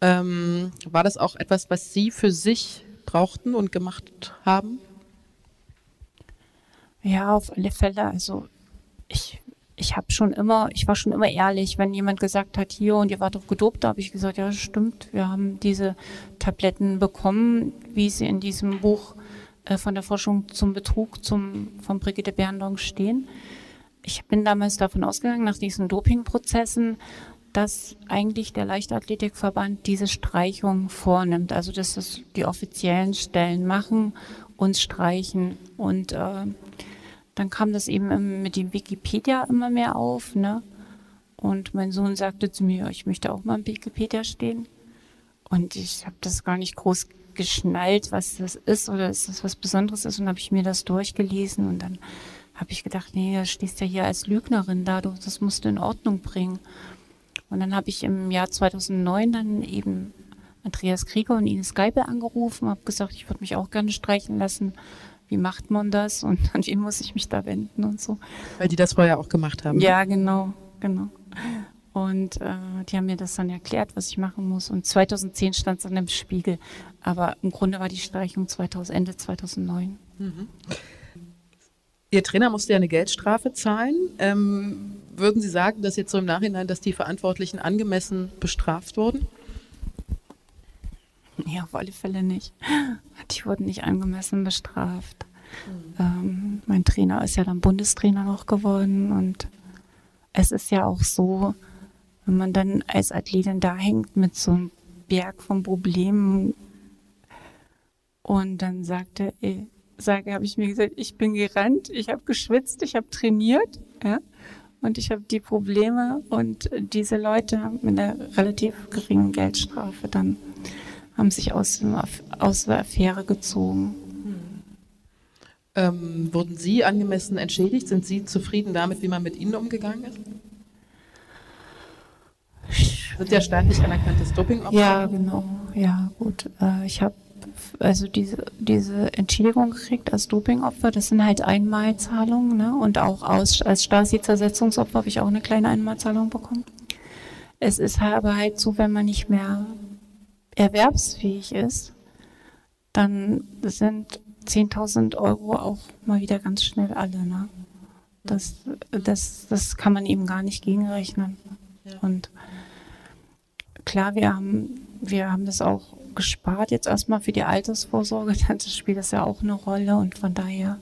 Ähm, war das auch etwas, was Sie für sich brauchten und gemacht haben? Ja, auf alle Fälle. Also ich, ich habe schon immer, ich war schon immer ehrlich, wenn jemand gesagt hat, hier und ihr wart doch gedopt, da habe ich gesagt, ja, stimmt, wir haben diese Tabletten bekommen, wie sie in diesem Buch äh, von der Forschung zum Betrug zum, von Brigitte Berndong stehen. Ich bin damals davon ausgegangen, nach diesen Dopingprozessen, dass eigentlich der Leichtathletikverband diese Streichung vornimmt. Also dass das die offiziellen Stellen machen, uns streichen. Und äh, dann kam das eben mit dem Wikipedia immer mehr auf. Ne? Und mein Sohn sagte zu mir, ich möchte auch mal im Wikipedia stehen. Und ich habe das gar nicht groß geschnallt, was das ist oder ist das was Besonderes ist. Und habe ich mir das durchgelesen und dann habe ich gedacht, nee, da stehst ja hier als Lügnerin da, du, das musst du in Ordnung bringen. Und dann habe ich im Jahr 2009 dann eben Andreas Krieger und Ines Geibel angerufen, habe gesagt, ich würde mich auch gerne streichen lassen. Wie macht man das und an wen muss ich mich da wenden und so. Weil die das vorher auch gemacht haben. Ja, genau, genau. Und äh, die haben mir das dann erklärt, was ich machen muss. Und 2010 stand es dann im Spiegel. Aber im Grunde war die Streichung 2000, Ende 2009. Mhm. Ihr Trainer musste ja eine Geldstrafe zahlen. Ähm, würden Sie sagen, dass jetzt so im Nachhinein, dass die Verantwortlichen angemessen bestraft wurden? Ja, auf alle Fälle nicht. Die wurden nicht angemessen bestraft. Mhm. Ähm, mein Trainer ist ja dann Bundestrainer noch geworden und es ist ja auch so, wenn man dann als Athletin da hängt mit so einem Berg von Problemen und dann sagte, sage, habe ich mir gesagt, ich bin gerannt, ich habe geschwitzt, ich habe trainiert, ja, und ich habe die Probleme und diese Leute mit einer relativ geringen Geldstrafe dann haben sich aus, aus der Affäre gezogen. Ähm, wurden Sie angemessen entschädigt? Sind Sie zufrieden damit, wie man mit Ihnen umgegangen ist? Sind ja staatlich anerkanntes Dopingopfer? Ja, genau. Ja, gut. Äh, ich habe also diese, diese Entschädigung gekriegt als Dopingopfer. Das sind halt Einmalzahlungen. Ne? Und auch aus, als Stasi-Zersetzungsopfer habe ich auch eine kleine Einmalzahlung bekommen. Es ist aber halt so, wenn man nicht mehr erwerbsfähig ist, dann sind 10.000 Euro auch mal wieder ganz schnell alle. Ne? Das, das, das kann man eben gar nicht gegenrechnen. Und klar, wir haben, wir haben das auch gespart jetzt erstmal für die Altersvorsorge. Das spielt das ja auch eine Rolle und von daher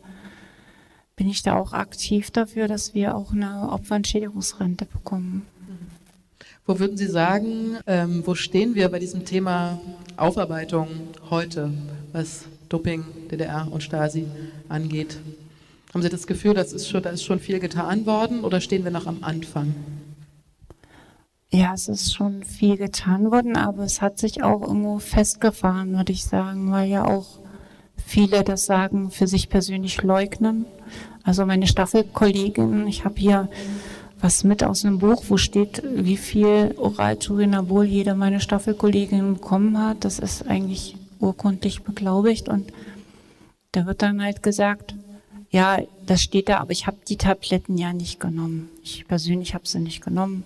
bin ich da auch aktiv dafür, dass wir auch eine Opferentschädigungsrente bekommen. Wo würden Sie sagen, ähm, wo stehen wir bei diesem Thema Aufarbeitung heute, was Doping, DDR und Stasi angeht? Haben Sie das Gefühl, das ist schon, da ist schon viel getan worden oder stehen wir noch am Anfang? Ja, es ist schon viel getan worden, aber es hat sich auch irgendwo festgefahren, würde ich sagen, weil ja auch viele das sagen, für sich persönlich leugnen. Also meine Staffelkollegin, ich habe hier was mit aus einem Buch, wo steht, wie viel Oralturinabol jede meiner Staffelkolleginnen bekommen hat. Das ist eigentlich urkundlich beglaubigt und da wird dann halt gesagt, ja, das steht da, aber ich habe die Tabletten ja nicht genommen. Ich persönlich habe sie nicht genommen.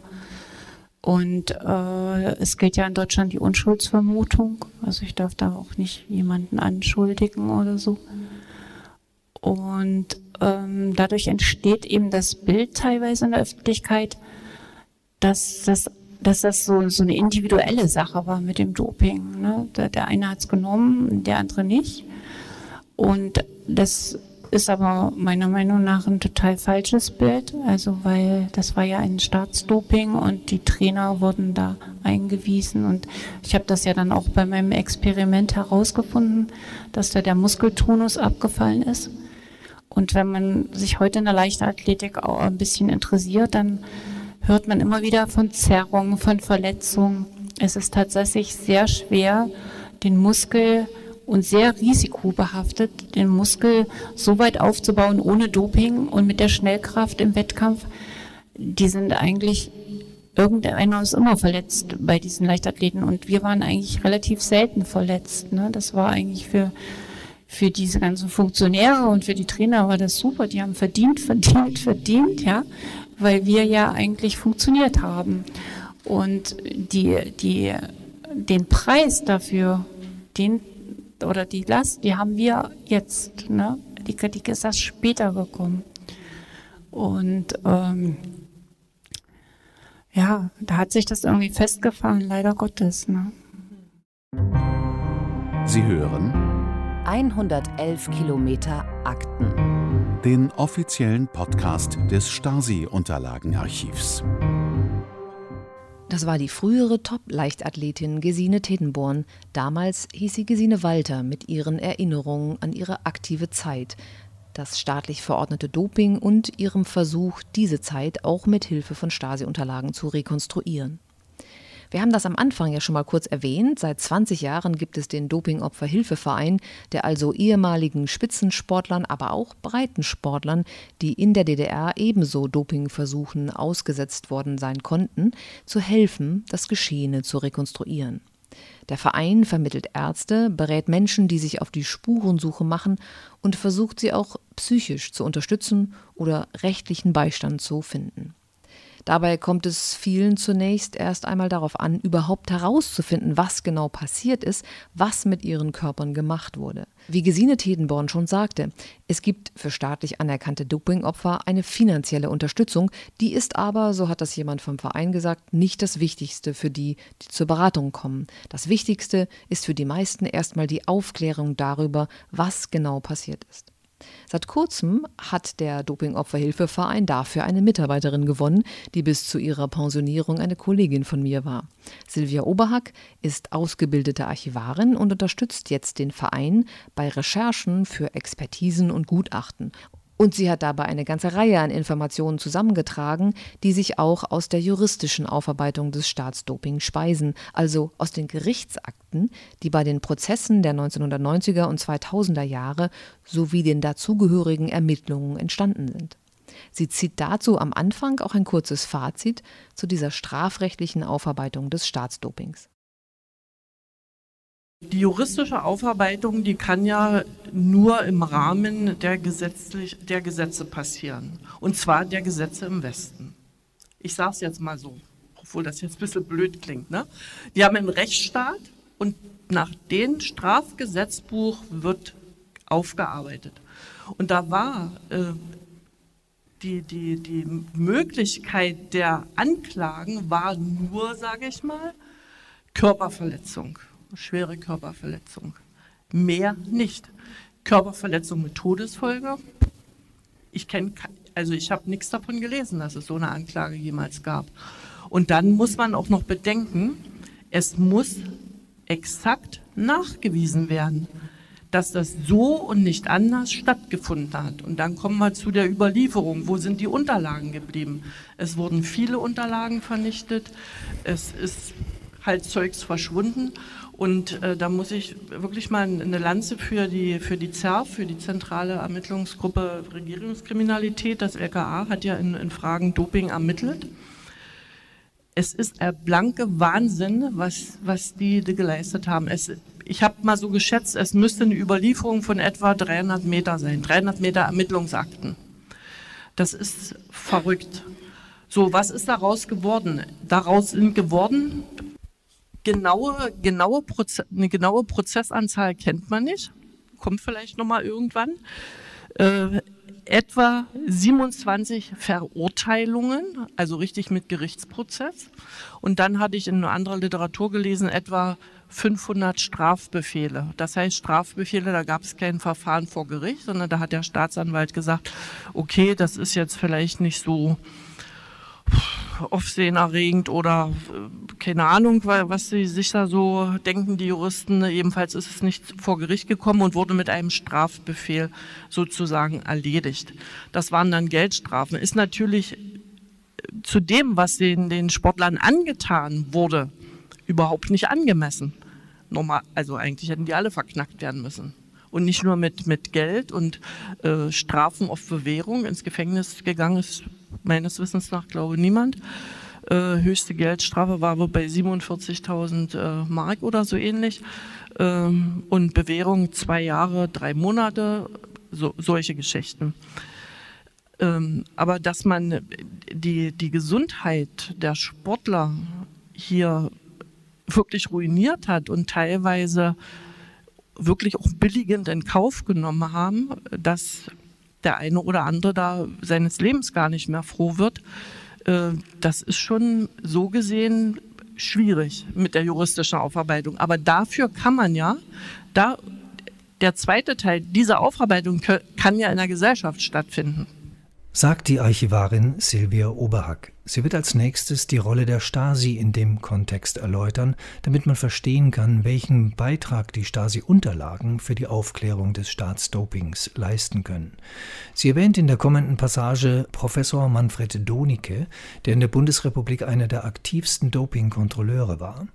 Und äh, es gilt ja in Deutschland die Unschuldsvermutung. Also ich darf da auch nicht jemanden anschuldigen oder so. Und ähm, dadurch entsteht eben das Bild teilweise in der Öffentlichkeit, dass das, dass das so, so eine individuelle Sache war mit dem Doping. Ne? Der, der eine hat es genommen, der andere nicht. Und das ist aber meiner Meinung nach ein total falsches Bild. Also weil das war ja ein Staatsdoping und die Trainer wurden da eingewiesen und ich habe das ja dann auch bei meinem Experiment herausgefunden, dass da der Muskeltonus abgefallen ist. Und wenn man sich heute in der Leichtathletik auch ein bisschen interessiert, dann hört man immer wieder von Zerrungen, von Verletzungen. Es ist tatsächlich sehr schwer, den Muskel und sehr risikobehaftet, den Muskel so weit aufzubauen ohne Doping und mit der Schnellkraft im Wettkampf. Die sind eigentlich, irgendeiner ist immer verletzt bei diesen Leichtathleten und wir waren eigentlich relativ selten verletzt. Ne? Das war eigentlich für, für diese ganzen Funktionäre und für die Trainer war das super. Die haben verdient, verdient, verdient, ja, weil wir ja eigentlich funktioniert haben. Und die, die, den Preis dafür, den oder die Last, die haben wir jetzt. Ne? Die Kritik ist erst später gekommen. Und ähm, ja, da hat sich das irgendwie festgefahren, leider Gottes. Ne? Sie hören 111 Kilometer Akten. Den offiziellen Podcast des Stasi-Unterlagenarchivs. Das war die frühere Top-Leichtathletin Gesine Tedenborn. Damals hieß sie Gesine Walter mit ihren Erinnerungen an ihre aktive Zeit, das staatlich verordnete Doping und ihrem Versuch, diese Zeit auch mit Hilfe von Stasi-Unterlagen zu rekonstruieren. Wir haben das am Anfang ja schon mal kurz erwähnt. Seit 20 Jahren gibt es den Dopingopferhilfeverein, der also ehemaligen Spitzensportlern, aber auch Breitensportlern, die in der DDR ebenso Dopingversuchen ausgesetzt worden sein konnten, zu helfen, das Geschehene zu rekonstruieren. Der Verein vermittelt Ärzte, berät Menschen, die sich auf die Spurensuche machen und versucht sie auch psychisch zu unterstützen oder rechtlichen Beistand zu finden. Dabei kommt es vielen zunächst erst einmal darauf an, überhaupt herauszufinden, was genau passiert ist, was mit ihren Körpern gemacht wurde. Wie Gesine Tedenborn schon sagte, es gibt für staatlich anerkannte Dopingopfer eine finanzielle Unterstützung, die ist aber, so hat das jemand vom Verein gesagt, nicht das Wichtigste für die, die zur Beratung kommen. Das Wichtigste ist für die meisten erstmal die Aufklärung darüber, was genau passiert ist. Seit kurzem hat der Dopingopferhilfeverein dafür eine Mitarbeiterin gewonnen, die bis zu ihrer Pensionierung eine Kollegin von mir war. Silvia Oberhack ist ausgebildete Archivarin und unterstützt jetzt den Verein bei Recherchen für Expertisen und Gutachten und sie hat dabei eine ganze Reihe an Informationen zusammengetragen, die sich auch aus der juristischen Aufarbeitung des Staatsdoping speisen, also aus den Gerichtsakten, die bei den Prozessen der 1990er und 2000er Jahre sowie den dazugehörigen Ermittlungen entstanden sind. Sie zieht dazu am Anfang auch ein kurzes Fazit zu dieser strafrechtlichen Aufarbeitung des Staatsdopings. Die juristische Aufarbeitung, die kann ja nur im Rahmen der, gesetzlich, der Gesetze passieren. Und zwar der Gesetze im Westen. Ich sage es jetzt mal so, obwohl das jetzt ein bisschen blöd klingt. Ne? Die haben einen Rechtsstaat und nach dem Strafgesetzbuch wird aufgearbeitet. Und da war äh, die, die, die Möglichkeit der Anklagen war nur, sage ich mal, Körperverletzung schwere Körperverletzung. Mehr nicht. Körperverletzung mit Todesfolge. Ich kenne, also ich habe nichts davon gelesen, dass es so eine Anklage jemals gab. Und dann muss man auch noch bedenken, es muss exakt nachgewiesen werden, dass das so und nicht anders stattgefunden hat. Und dann kommen wir zu der Überlieferung. Wo sind die Unterlagen geblieben? Es wurden viele Unterlagen vernichtet. Es ist halt Zeugs verschwunden. Und äh, da muss ich wirklich mal eine Lanze für die, für die ZERF, für die Zentrale Ermittlungsgruppe Regierungskriminalität, das LKA hat ja in, in Fragen Doping ermittelt. Es ist ein blanke Wahnsinn, was, was die, die geleistet haben. Es, ich habe mal so geschätzt, es müsste eine Überlieferung von etwa 300 Meter sein, 300 Meter Ermittlungsakten. Das ist verrückt. So, was ist daraus geworden? Daraus sind geworden genaue, genaue Proze eine genaue Prozessanzahl kennt man nicht. Kommt vielleicht nochmal irgendwann. Äh, etwa 27 Verurteilungen, also richtig mit Gerichtsprozess. Und dann hatte ich in anderer Literatur gelesen, etwa 500 Strafbefehle. Das heißt, Strafbefehle, da gab es kein Verfahren vor Gericht, sondern da hat der Staatsanwalt gesagt, okay, das ist jetzt vielleicht nicht so aufsehenerregend oder äh, keine Ahnung, was sie sich da so denken, die Juristen. Jedenfalls ist es nicht vor Gericht gekommen und wurde mit einem Strafbefehl sozusagen erledigt. Das waren dann Geldstrafen. Ist natürlich äh, zu dem, was den, den Sportlern angetan wurde, überhaupt nicht angemessen. Normal, also eigentlich hätten die alle verknackt werden müssen und nicht nur mit, mit Geld und äh, Strafen auf Bewährung ins Gefängnis gegangen ist, meines Wissens nach, glaube niemand. Äh, höchste Geldstrafe war wohl bei 47.000 äh, Mark oder so ähnlich. Ähm, und Bewährung zwei Jahre, drei Monate, so, solche Geschichten. Ähm, aber dass man die, die Gesundheit der Sportler hier wirklich ruiniert hat und teilweise wirklich auch billigend in Kauf genommen haben, dass der eine oder andere da seines Lebens gar nicht mehr froh wird. Äh, das ist schon so gesehen schwierig mit der juristischen Aufarbeitung. Aber dafür kann man ja, da der zweite Teil dieser Aufarbeitung kann ja in der Gesellschaft stattfinden sagt die Archivarin Silvia Oberhack. Sie wird als nächstes die Rolle der Stasi in dem Kontext erläutern, damit man verstehen kann, welchen Beitrag die Stasi-Unterlagen für die Aufklärung des Staatsdopings leisten können. Sie erwähnt in der kommenden Passage Professor Manfred Donicke, der in der Bundesrepublik einer der aktivsten Dopingkontrolleure war.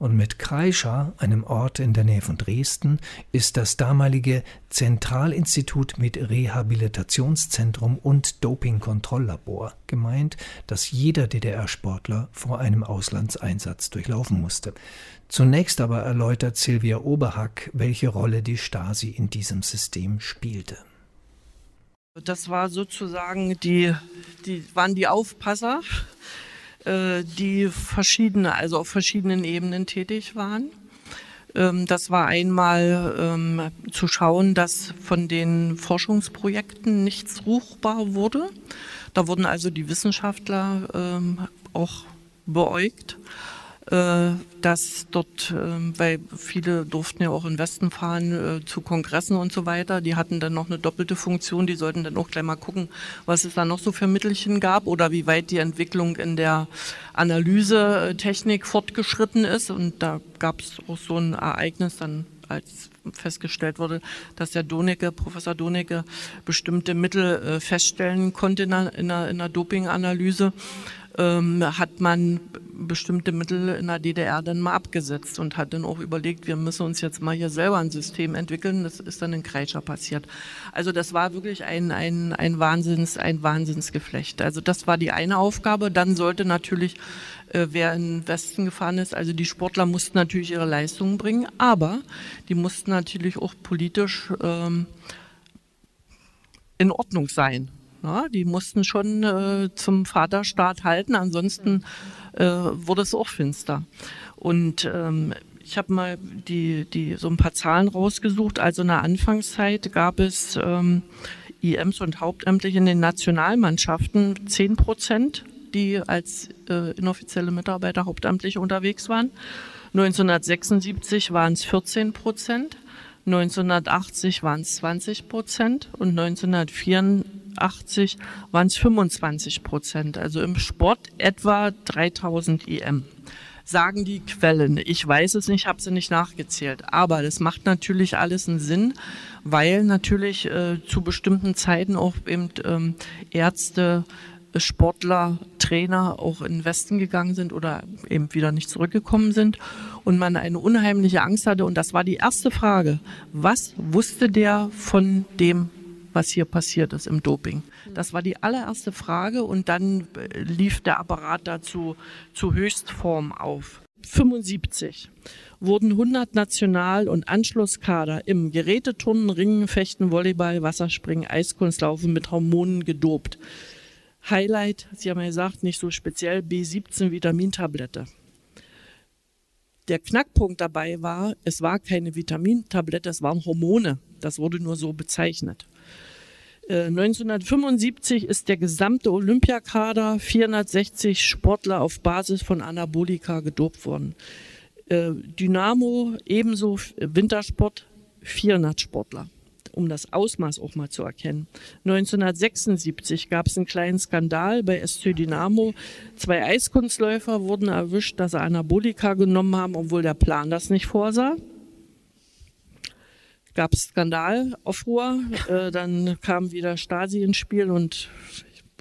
Und mit Kreischa, einem Ort in der Nähe von Dresden, ist das damalige Zentralinstitut mit Rehabilitationszentrum und Dopingkontrolllabor gemeint, das jeder DDR-Sportler vor einem Auslandseinsatz durchlaufen musste. Zunächst aber erläutert Silvia Oberhack, welche Rolle die Stasi in diesem System spielte. Das war sozusagen die, die waren die Aufpasser, äh, die verschiedene, also auf verschiedenen Ebenen tätig waren. Ähm, das war einmal ähm, zu schauen, dass von den Forschungsprojekten nichts ruchbar wurde. Da wurden also die Wissenschaftler ähm, auch beäugt. Äh, dass dort, ähm, weil viele durften ja auch in Westen fahren äh, zu Kongressen und so weiter, die hatten dann noch eine doppelte Funktion, die sollten dann auch gleich mal gucken, was es da noch so für Mittelchen gab oder wie weit die Entwicklung in der Analysetechnik fortgeschritten ist. Und da gab es auch so ein Ereignis dann als festgestellt wurde, dass der Donecke, Professor Donecke, bestimmte Mittel äh, feststellen konnte in einer, in einer Dopinganalyse ähm, hat man bestimmte Mittel in der DDR dann mal abgesetzt und hat dann auch überlegt, wir müssen uns jetzt mal hier selber ein System entwickeln. Das ist dann in Kreischer passiert. Also das war wirklich ein, ein, ein, Wahnsinns, ein Wahnsinnsgeflecht. Also das war die eine Aufgabe. Dann sollte natürlich, äh, wer in den Westen gefahren ist, also die Sportler mussten natürlich ihre Leistungen bringen, aber die mussten natürlich auch politisch ähm, in Ordnung sein. Ja, die mussten schon äh, zum Vaterstaat halten, ansonsten äh, wurde es auch finster. Und ähm, ich habe mal die, die, so ein paar Zahlen rausgesucht. Also in der Anfangszeit gab es ähm, IMs und hauptamtlich in den Nationalmannschaften 10 Prozent, die als äh, inoffizielle Mitarbeiter hauptamtlich unterwegs waren. 1976 waren es 14 Prozent. 1980 waren es 20 Prozent und 1984 waren es 25 Prozent. Also im Sport etwa 3000 IM. Sagen die Quellen. Ich weiß es nicht, habe sie nicht nachgezählt. Aber das macht natürlich alles einen Sinn, weil natürlich äh, zu bestimmten Zeiten auch eben ähm, Ärzte, Sportler, Trainer auch in den Westen gegangen sind oder eben wieder nicht zurückgekommen sind und man eine unheimliche Angst hatte. Und das war die erste Frage. Was wusste der von dem, was hier passiert ist im Doping? Das war die allererste Frage und dann äh, lief der Apparat dazu zu Höchstform auf. 75 wurden 100 National- und Anschlusskader im Geräteturnen, Ringen, Fechten, Volleyball, Wasserspringen, Eiskunstlaufen mit Hormonen gedopt. Highlight, Sie haben ja gesagt, nicht so speziell, B17 Vitamintablette. Der Knackpunkt dabei war, es war keine Vitamintablette, es waren Hormone. Das wurde nur so bezeichnet. 1975 äh, ist der gesamte Olympiakader 460 Sportler auf Basis von Anabolika gedopt worden. Äh, Dynamo ebenso Wintersport 400 Sportler um das Ausmaß auch mal zu erkennen. 1976 gab es einen kleinen Skandal bei SC Dynamo. Zwei Eiskunstläufer wurden erwischt, dass sie Anabolika genommen haben, obwohl der Plan das nicht vorsah. Gab es Skandal, Aufruhr, äh, dann kam wieder Stasi ins Spiel und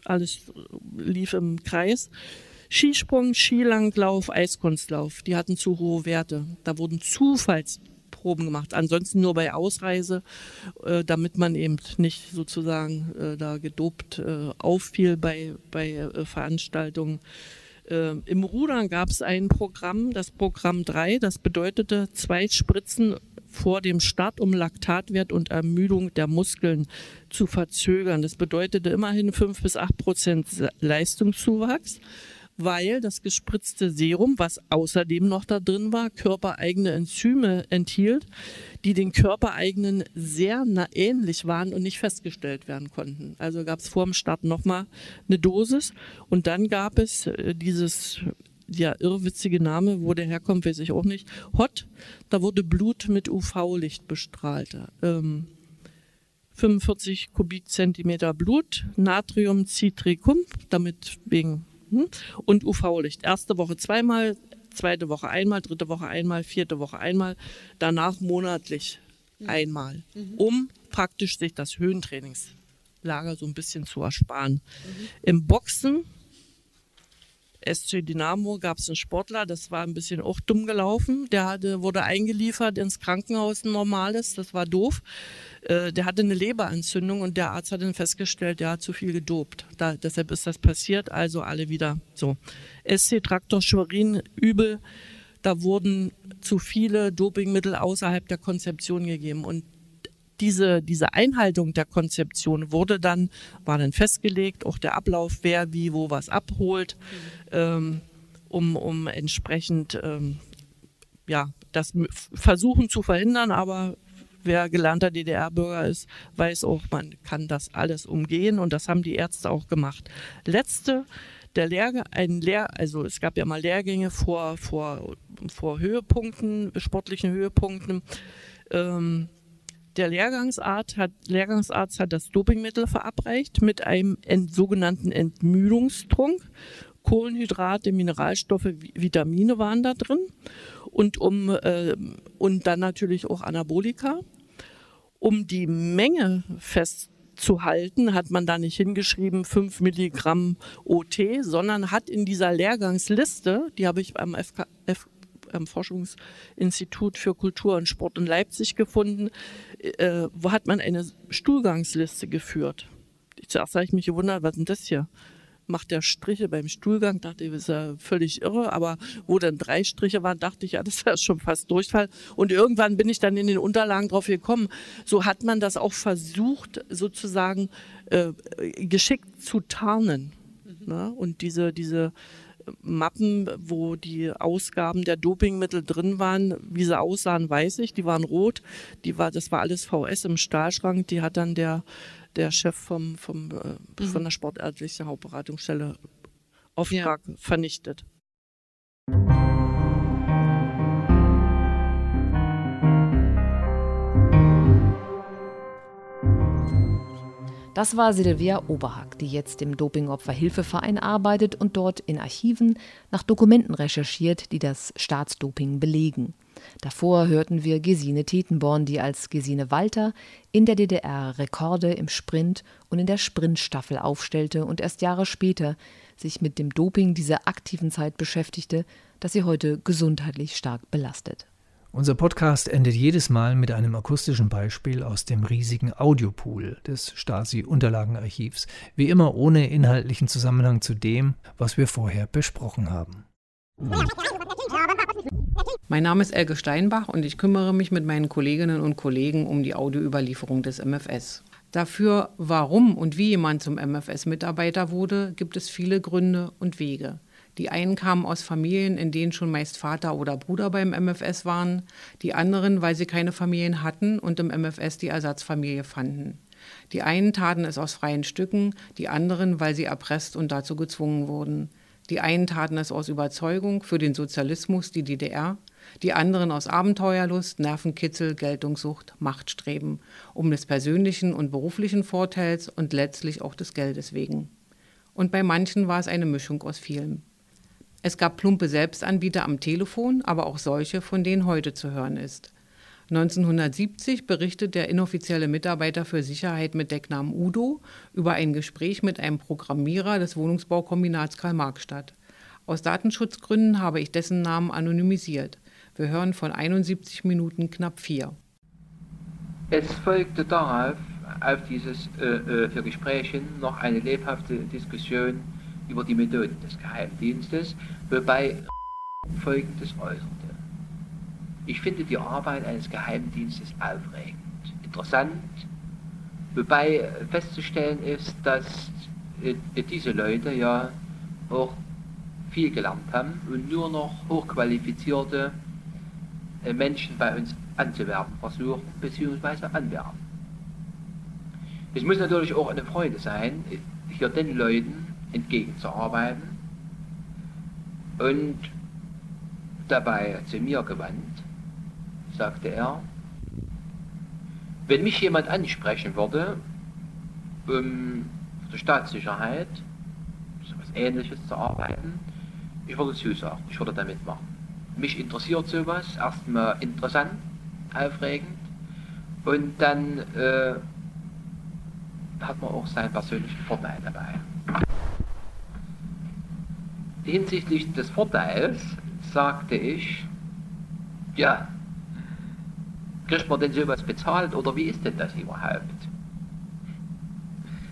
alles lief im Kreis. Skisprung, Skilanglauf, Eiskunstlauf, die hatten zu hohe Werte. Da wurden Zufalls Proben gemacht. Ansonsten nur bei Ausreise, äh, damit man eben nicht sozusagen äh, da gedopt äh, auffiel bei, bei äh, Veranstaltungen. Äh, Im Rudern gab es ein Programm, das Programm 3, das bedeutete zwei Spritzen vor dem Start, um Laktatwert und Ermüdung der Muskeln zu verzögern. Das bedeutete immerhin 5 bis 8 Prozent Leistungszuwachs weil das gespritzte Serum, was außerdem noch da drin war, körpereigene Enzyme enthielt, die den körpereigenen sehr ähnlich waren und nicht festgestellt werden konnten. Also gab es vor dem Start nochmal eine Dosis und dann gab es äh, dieses ja, irrwitzige Name, wo der herkommt, weiß ich auch nicht. Hot, da wurde Blut mit UV-Licht bestrahlt. Ähm, 45 Kubikzentimeter Blut, Natriumcitricum, damit wegen? Und UV-Licht. Erste Woche zweimal, zweite Woche einmal, dritte Woche einmal, vierte Woche einmal, danach monatlich mhm. einmal, mhm. um praktisch sich das Höhentrainingslager so ein bisschen zu ersparen. Mhm. Im Boxen SC Dynamo gab es einen Sportler, das war ein bisschen auch dumm gelaufen. Der hatte, wurde eingeliefert ins Krankenhaus, ein normales, das war doof. Äh, der hatte eine Leberentzündung und der Arzt hat dann festgestellt, der hat zu viel gedopt. Da, deshalb ist das passiert, also alle wieder so. SC Traktor Schwerin, übel. Da wurden zu viele Dopingmittel außerhalb der Konzeption gegeben und diese, diese Einhaltung der Konzeption wurde dann, war dann festgelegt, auch der Ablauf, wer wie wo was abholt, ähm, um, um entsprechend ähm, ja, das versuchen zu verhindern, aber wer gelernter DDR-Bürger ist, weiß auch, man kann das alles umgehen und das haben die Ärzte auch gemacht. Letzte, der Lehrgang, ein Lehr, also es gab ja mal Lehrgänge vor, vor, vor Höhepunkten, sportlichen Höhepunkten. Ähm, der Lehrgangsarzt hat, Lehrgangsarzt hat das Dopingmittel verabreicht mit einem ent, sogenannten Entmüdungstrunk. Kohlenhydrate, Mineralstoffe, Vitamine waren da drin und um äh, und dann natürlich auch Anabolika. Um die Menge festzuhalten, hat man da nicht hingeschrieben 5 Milligramm OT, sondern hat in dieser Lehrgangsliste, die habe ich beim FK, F, am Forschungsinstitut für Kultur und Sport in Leipzig gefunden, äh, wo hat man eine Stuhlgangsliste geführt. Zuerst habe ich mich gewundert, was ist denn das hier? Macht der Striche beim Stuhlgang, dachte ich, das ist ja völlig irre, aber wo dann drei Striche waren, dachte ich, ja, das ist schon fast Durchfall. Und irgendwann bin ich dann in den Unterlagen drauf gekommen. So hat man das auch versucht, sozusagen äh, geschickt zu tarnen. Mhm. Ne? Und diese, diese Mappen, wo die Ausgaben der Dopingmittel drin waren. Wie sie aussahen, weiß ich. Die waren rot. Die war, das war alles VS im Stahlschrank. Die hat dann der, der Chef vom, vom, äh, mhm. von der Sportärztlichen Hauptberatungsstelle Auftrag ja. vernichtet. Das war Silvia Oberhack, die jetzt im Dopingopferhilfeverein arbeitet und dort in Archiven nach Dokumenten recherchiert, die das Staatsdoping belegen. Davor hörten wir Gesine Tetenborn, die als Gesine Walter in der DDR Rekorde im Sprint und in der Sprintstaffel aufstellte und erst Jahre später sich mit dem Doping dieser aktiven Zeit beschäftigte, das sie heute gesundheitlich stark belastet. Unser Podcast endet jedes Mal mit einem akustischen Beispiel aus dem riesigen Audiopool des Stasi-Unterlagenarchivs, wie immer ohne inhaltlichen Zusammenhang zu dem, was wir vorher besprochen haben. Mein Name ist Elke Steinbach und ich kümmere mich mit meinen Kolleginnen und Kollegen um die Audioüberlieferung des MFS. Dafür, warum und wie jemand zum MFS-Mitarbeiter wurde, gibt es viele Gründe und Wege. Die einen kamen aus Familien, in denen schon meist Vater oder Bruder beim MFS waren, die anderen, weil sie keine Familien hatten und im MFS die Ersatzfamilie fanden. Die einen taten es aus freien Stücken, die anderen, weil sie erpresst und dazu gezwungen wurden. Die einen taten es aus Überzeugung für den Sozialismus, die DDR, die anderen aus Abenteuerlust, Nervenkitzel, Geltungssucht, Machtstreben, um des persönlichen und beruflichen Vorteils und letztlich auch des Geldes wegen. Und bei manchen war es eine Mischung aus vielem. Es gab plumpe Selbstanbieter am Telefon, aber auch solche, von denen heute zu hören ist. 1970 berichtet der inoffizielle Mitarbeiter für Sicherheit mit Decknamen Udo über ein Gespräch mit einem Programmierer des Wohnungsbaukombinats Karl-Marx-Stadt. Aus Datenschutzgründen habe ich dessen Namen anonymisiert. Wir hören von 71 Minuten knapp vier. Es folgte darauf, auf dieses äh, äh, für Gespräche, noch eine lebhafte Diskussion über die Methoden des Geheimdienstes, wobei Folgendes äußerte. Ich finde die Arbeit eines Geheimdienstes aufregend, interessant, wobei festzustellen ist, dass äh, diese Leute ja auch viel gelernt haben und nur noch hochqualifizierte äh, Menschen bei uns anzuwerben versuchen, beziehungsweise anwerben. Es muss natürlich auch eine Freude sein, hier den Leuten entgegenzuarbeiten und dabei zu mir gewandt, sagte er, wenn mich jemand ansprechen würde, um die Staatssicherheit, so etwas Ähnliches zu arbeiten, ich würde zusagen, ich würde damit machen. Mich interessiert sowas, erstmal interessant, aufregend und dann äh, hat man auch seinen persönlichen Vorteil dabei. Hinsichtlich des Vorteils sagte ich, ja, kriegt man denn sowas bezahlt oder wie ist denn das überhaupt?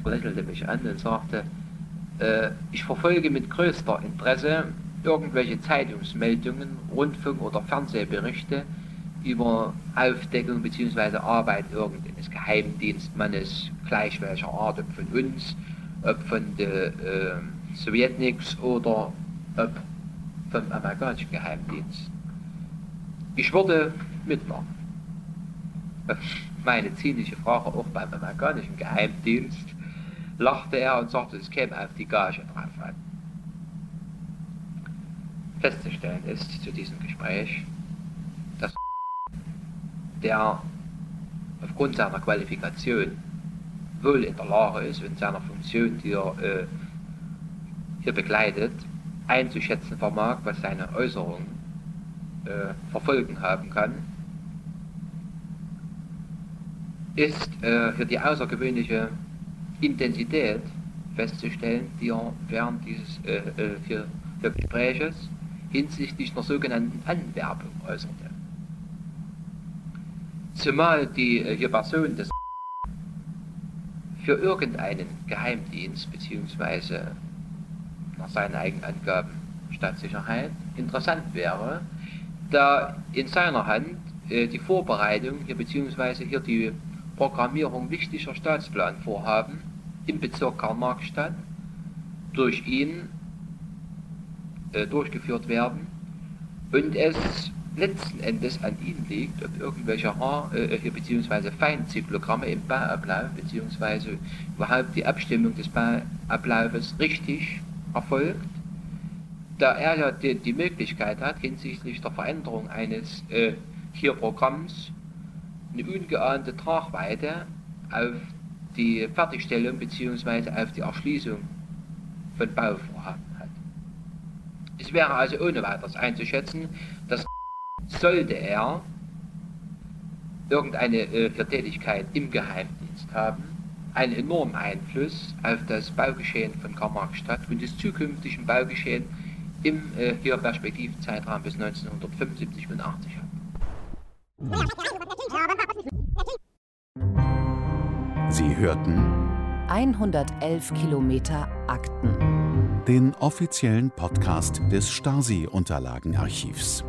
Er lächelte mich an und sagte, äh, ich verfolge mit größter Interesse irgendwelche Zeitungsmeldungen, Rundfunk- oder Fernsehberichte über Aufdeckung bzw. Arbeit irgendeines Geheimdienstmannes, gleich welcher Art, ob von uns, ob von der äh, Sowjetniks oder vom amerikanischen Geheimdienst. Ich würde mitmachen. Meine zynische Frage auch beim amerikanischen Geheimdienst lachte er und sagte, es käme auf die Gage drauf an. Festzustellen ist zu diesem Gespräch, dass der aufgrund seiner Qualifikation wohl in der Lage ist und seiner Funktion, die er äh, hier begleitet, einzuschätzen vermag, was seine Äußerungen äh, verfolgen haben kann, ist äh, für die außergewöhnliche Intensität festzustellen, die er während dieses äh, äh für, für Gespräches hinsichtlich einer sogenannten Anwerbung äußerte. Zumal die äh, Person des für irgendeinen Geheimdienst bzw. nach seinen eigenen Angaben Staatssicherheit interessant wäre, da in seiner Hand äh, die Vorbereitung hier bzw. hier die Programmierung wichtiger Staatsplanvorhaben im Bezirk Karl-Marx-Stadt durch ihn äh, durchgeführt werden und es letzten Endes an ihm liegt, ob irgendwelche Haar, äh, hier beziehungsweise Feinzyklogramme im Bauablauf beziehungsweise überhaupt die Abstimmung des Bauablaufes richtig erfolgt, da er ja die, die Möglichkeit hat, hinsichtlich der Veränderung eines äh, hier Programms eine ungeahnte Tragweite auf die Fertigstellung bzw. auf die Erschließung von Bauvorhaben hat. Es wäre also ohne weiteres einzuschätzen, dass sollte er irgendeine äh, Tätigkeit im Geheimdienst haben, einen enormen Einfluss auf das Baugeschehen von Karl-Marx-Stadt und das zukünftige Baugeschehen im äh, hier Perspektivzeitraum bis 1975 und 80 hat. Sie hörten 111 Kilometer Akten. Den offiziellen Podcast des Stasi-Unterlagenarchivs.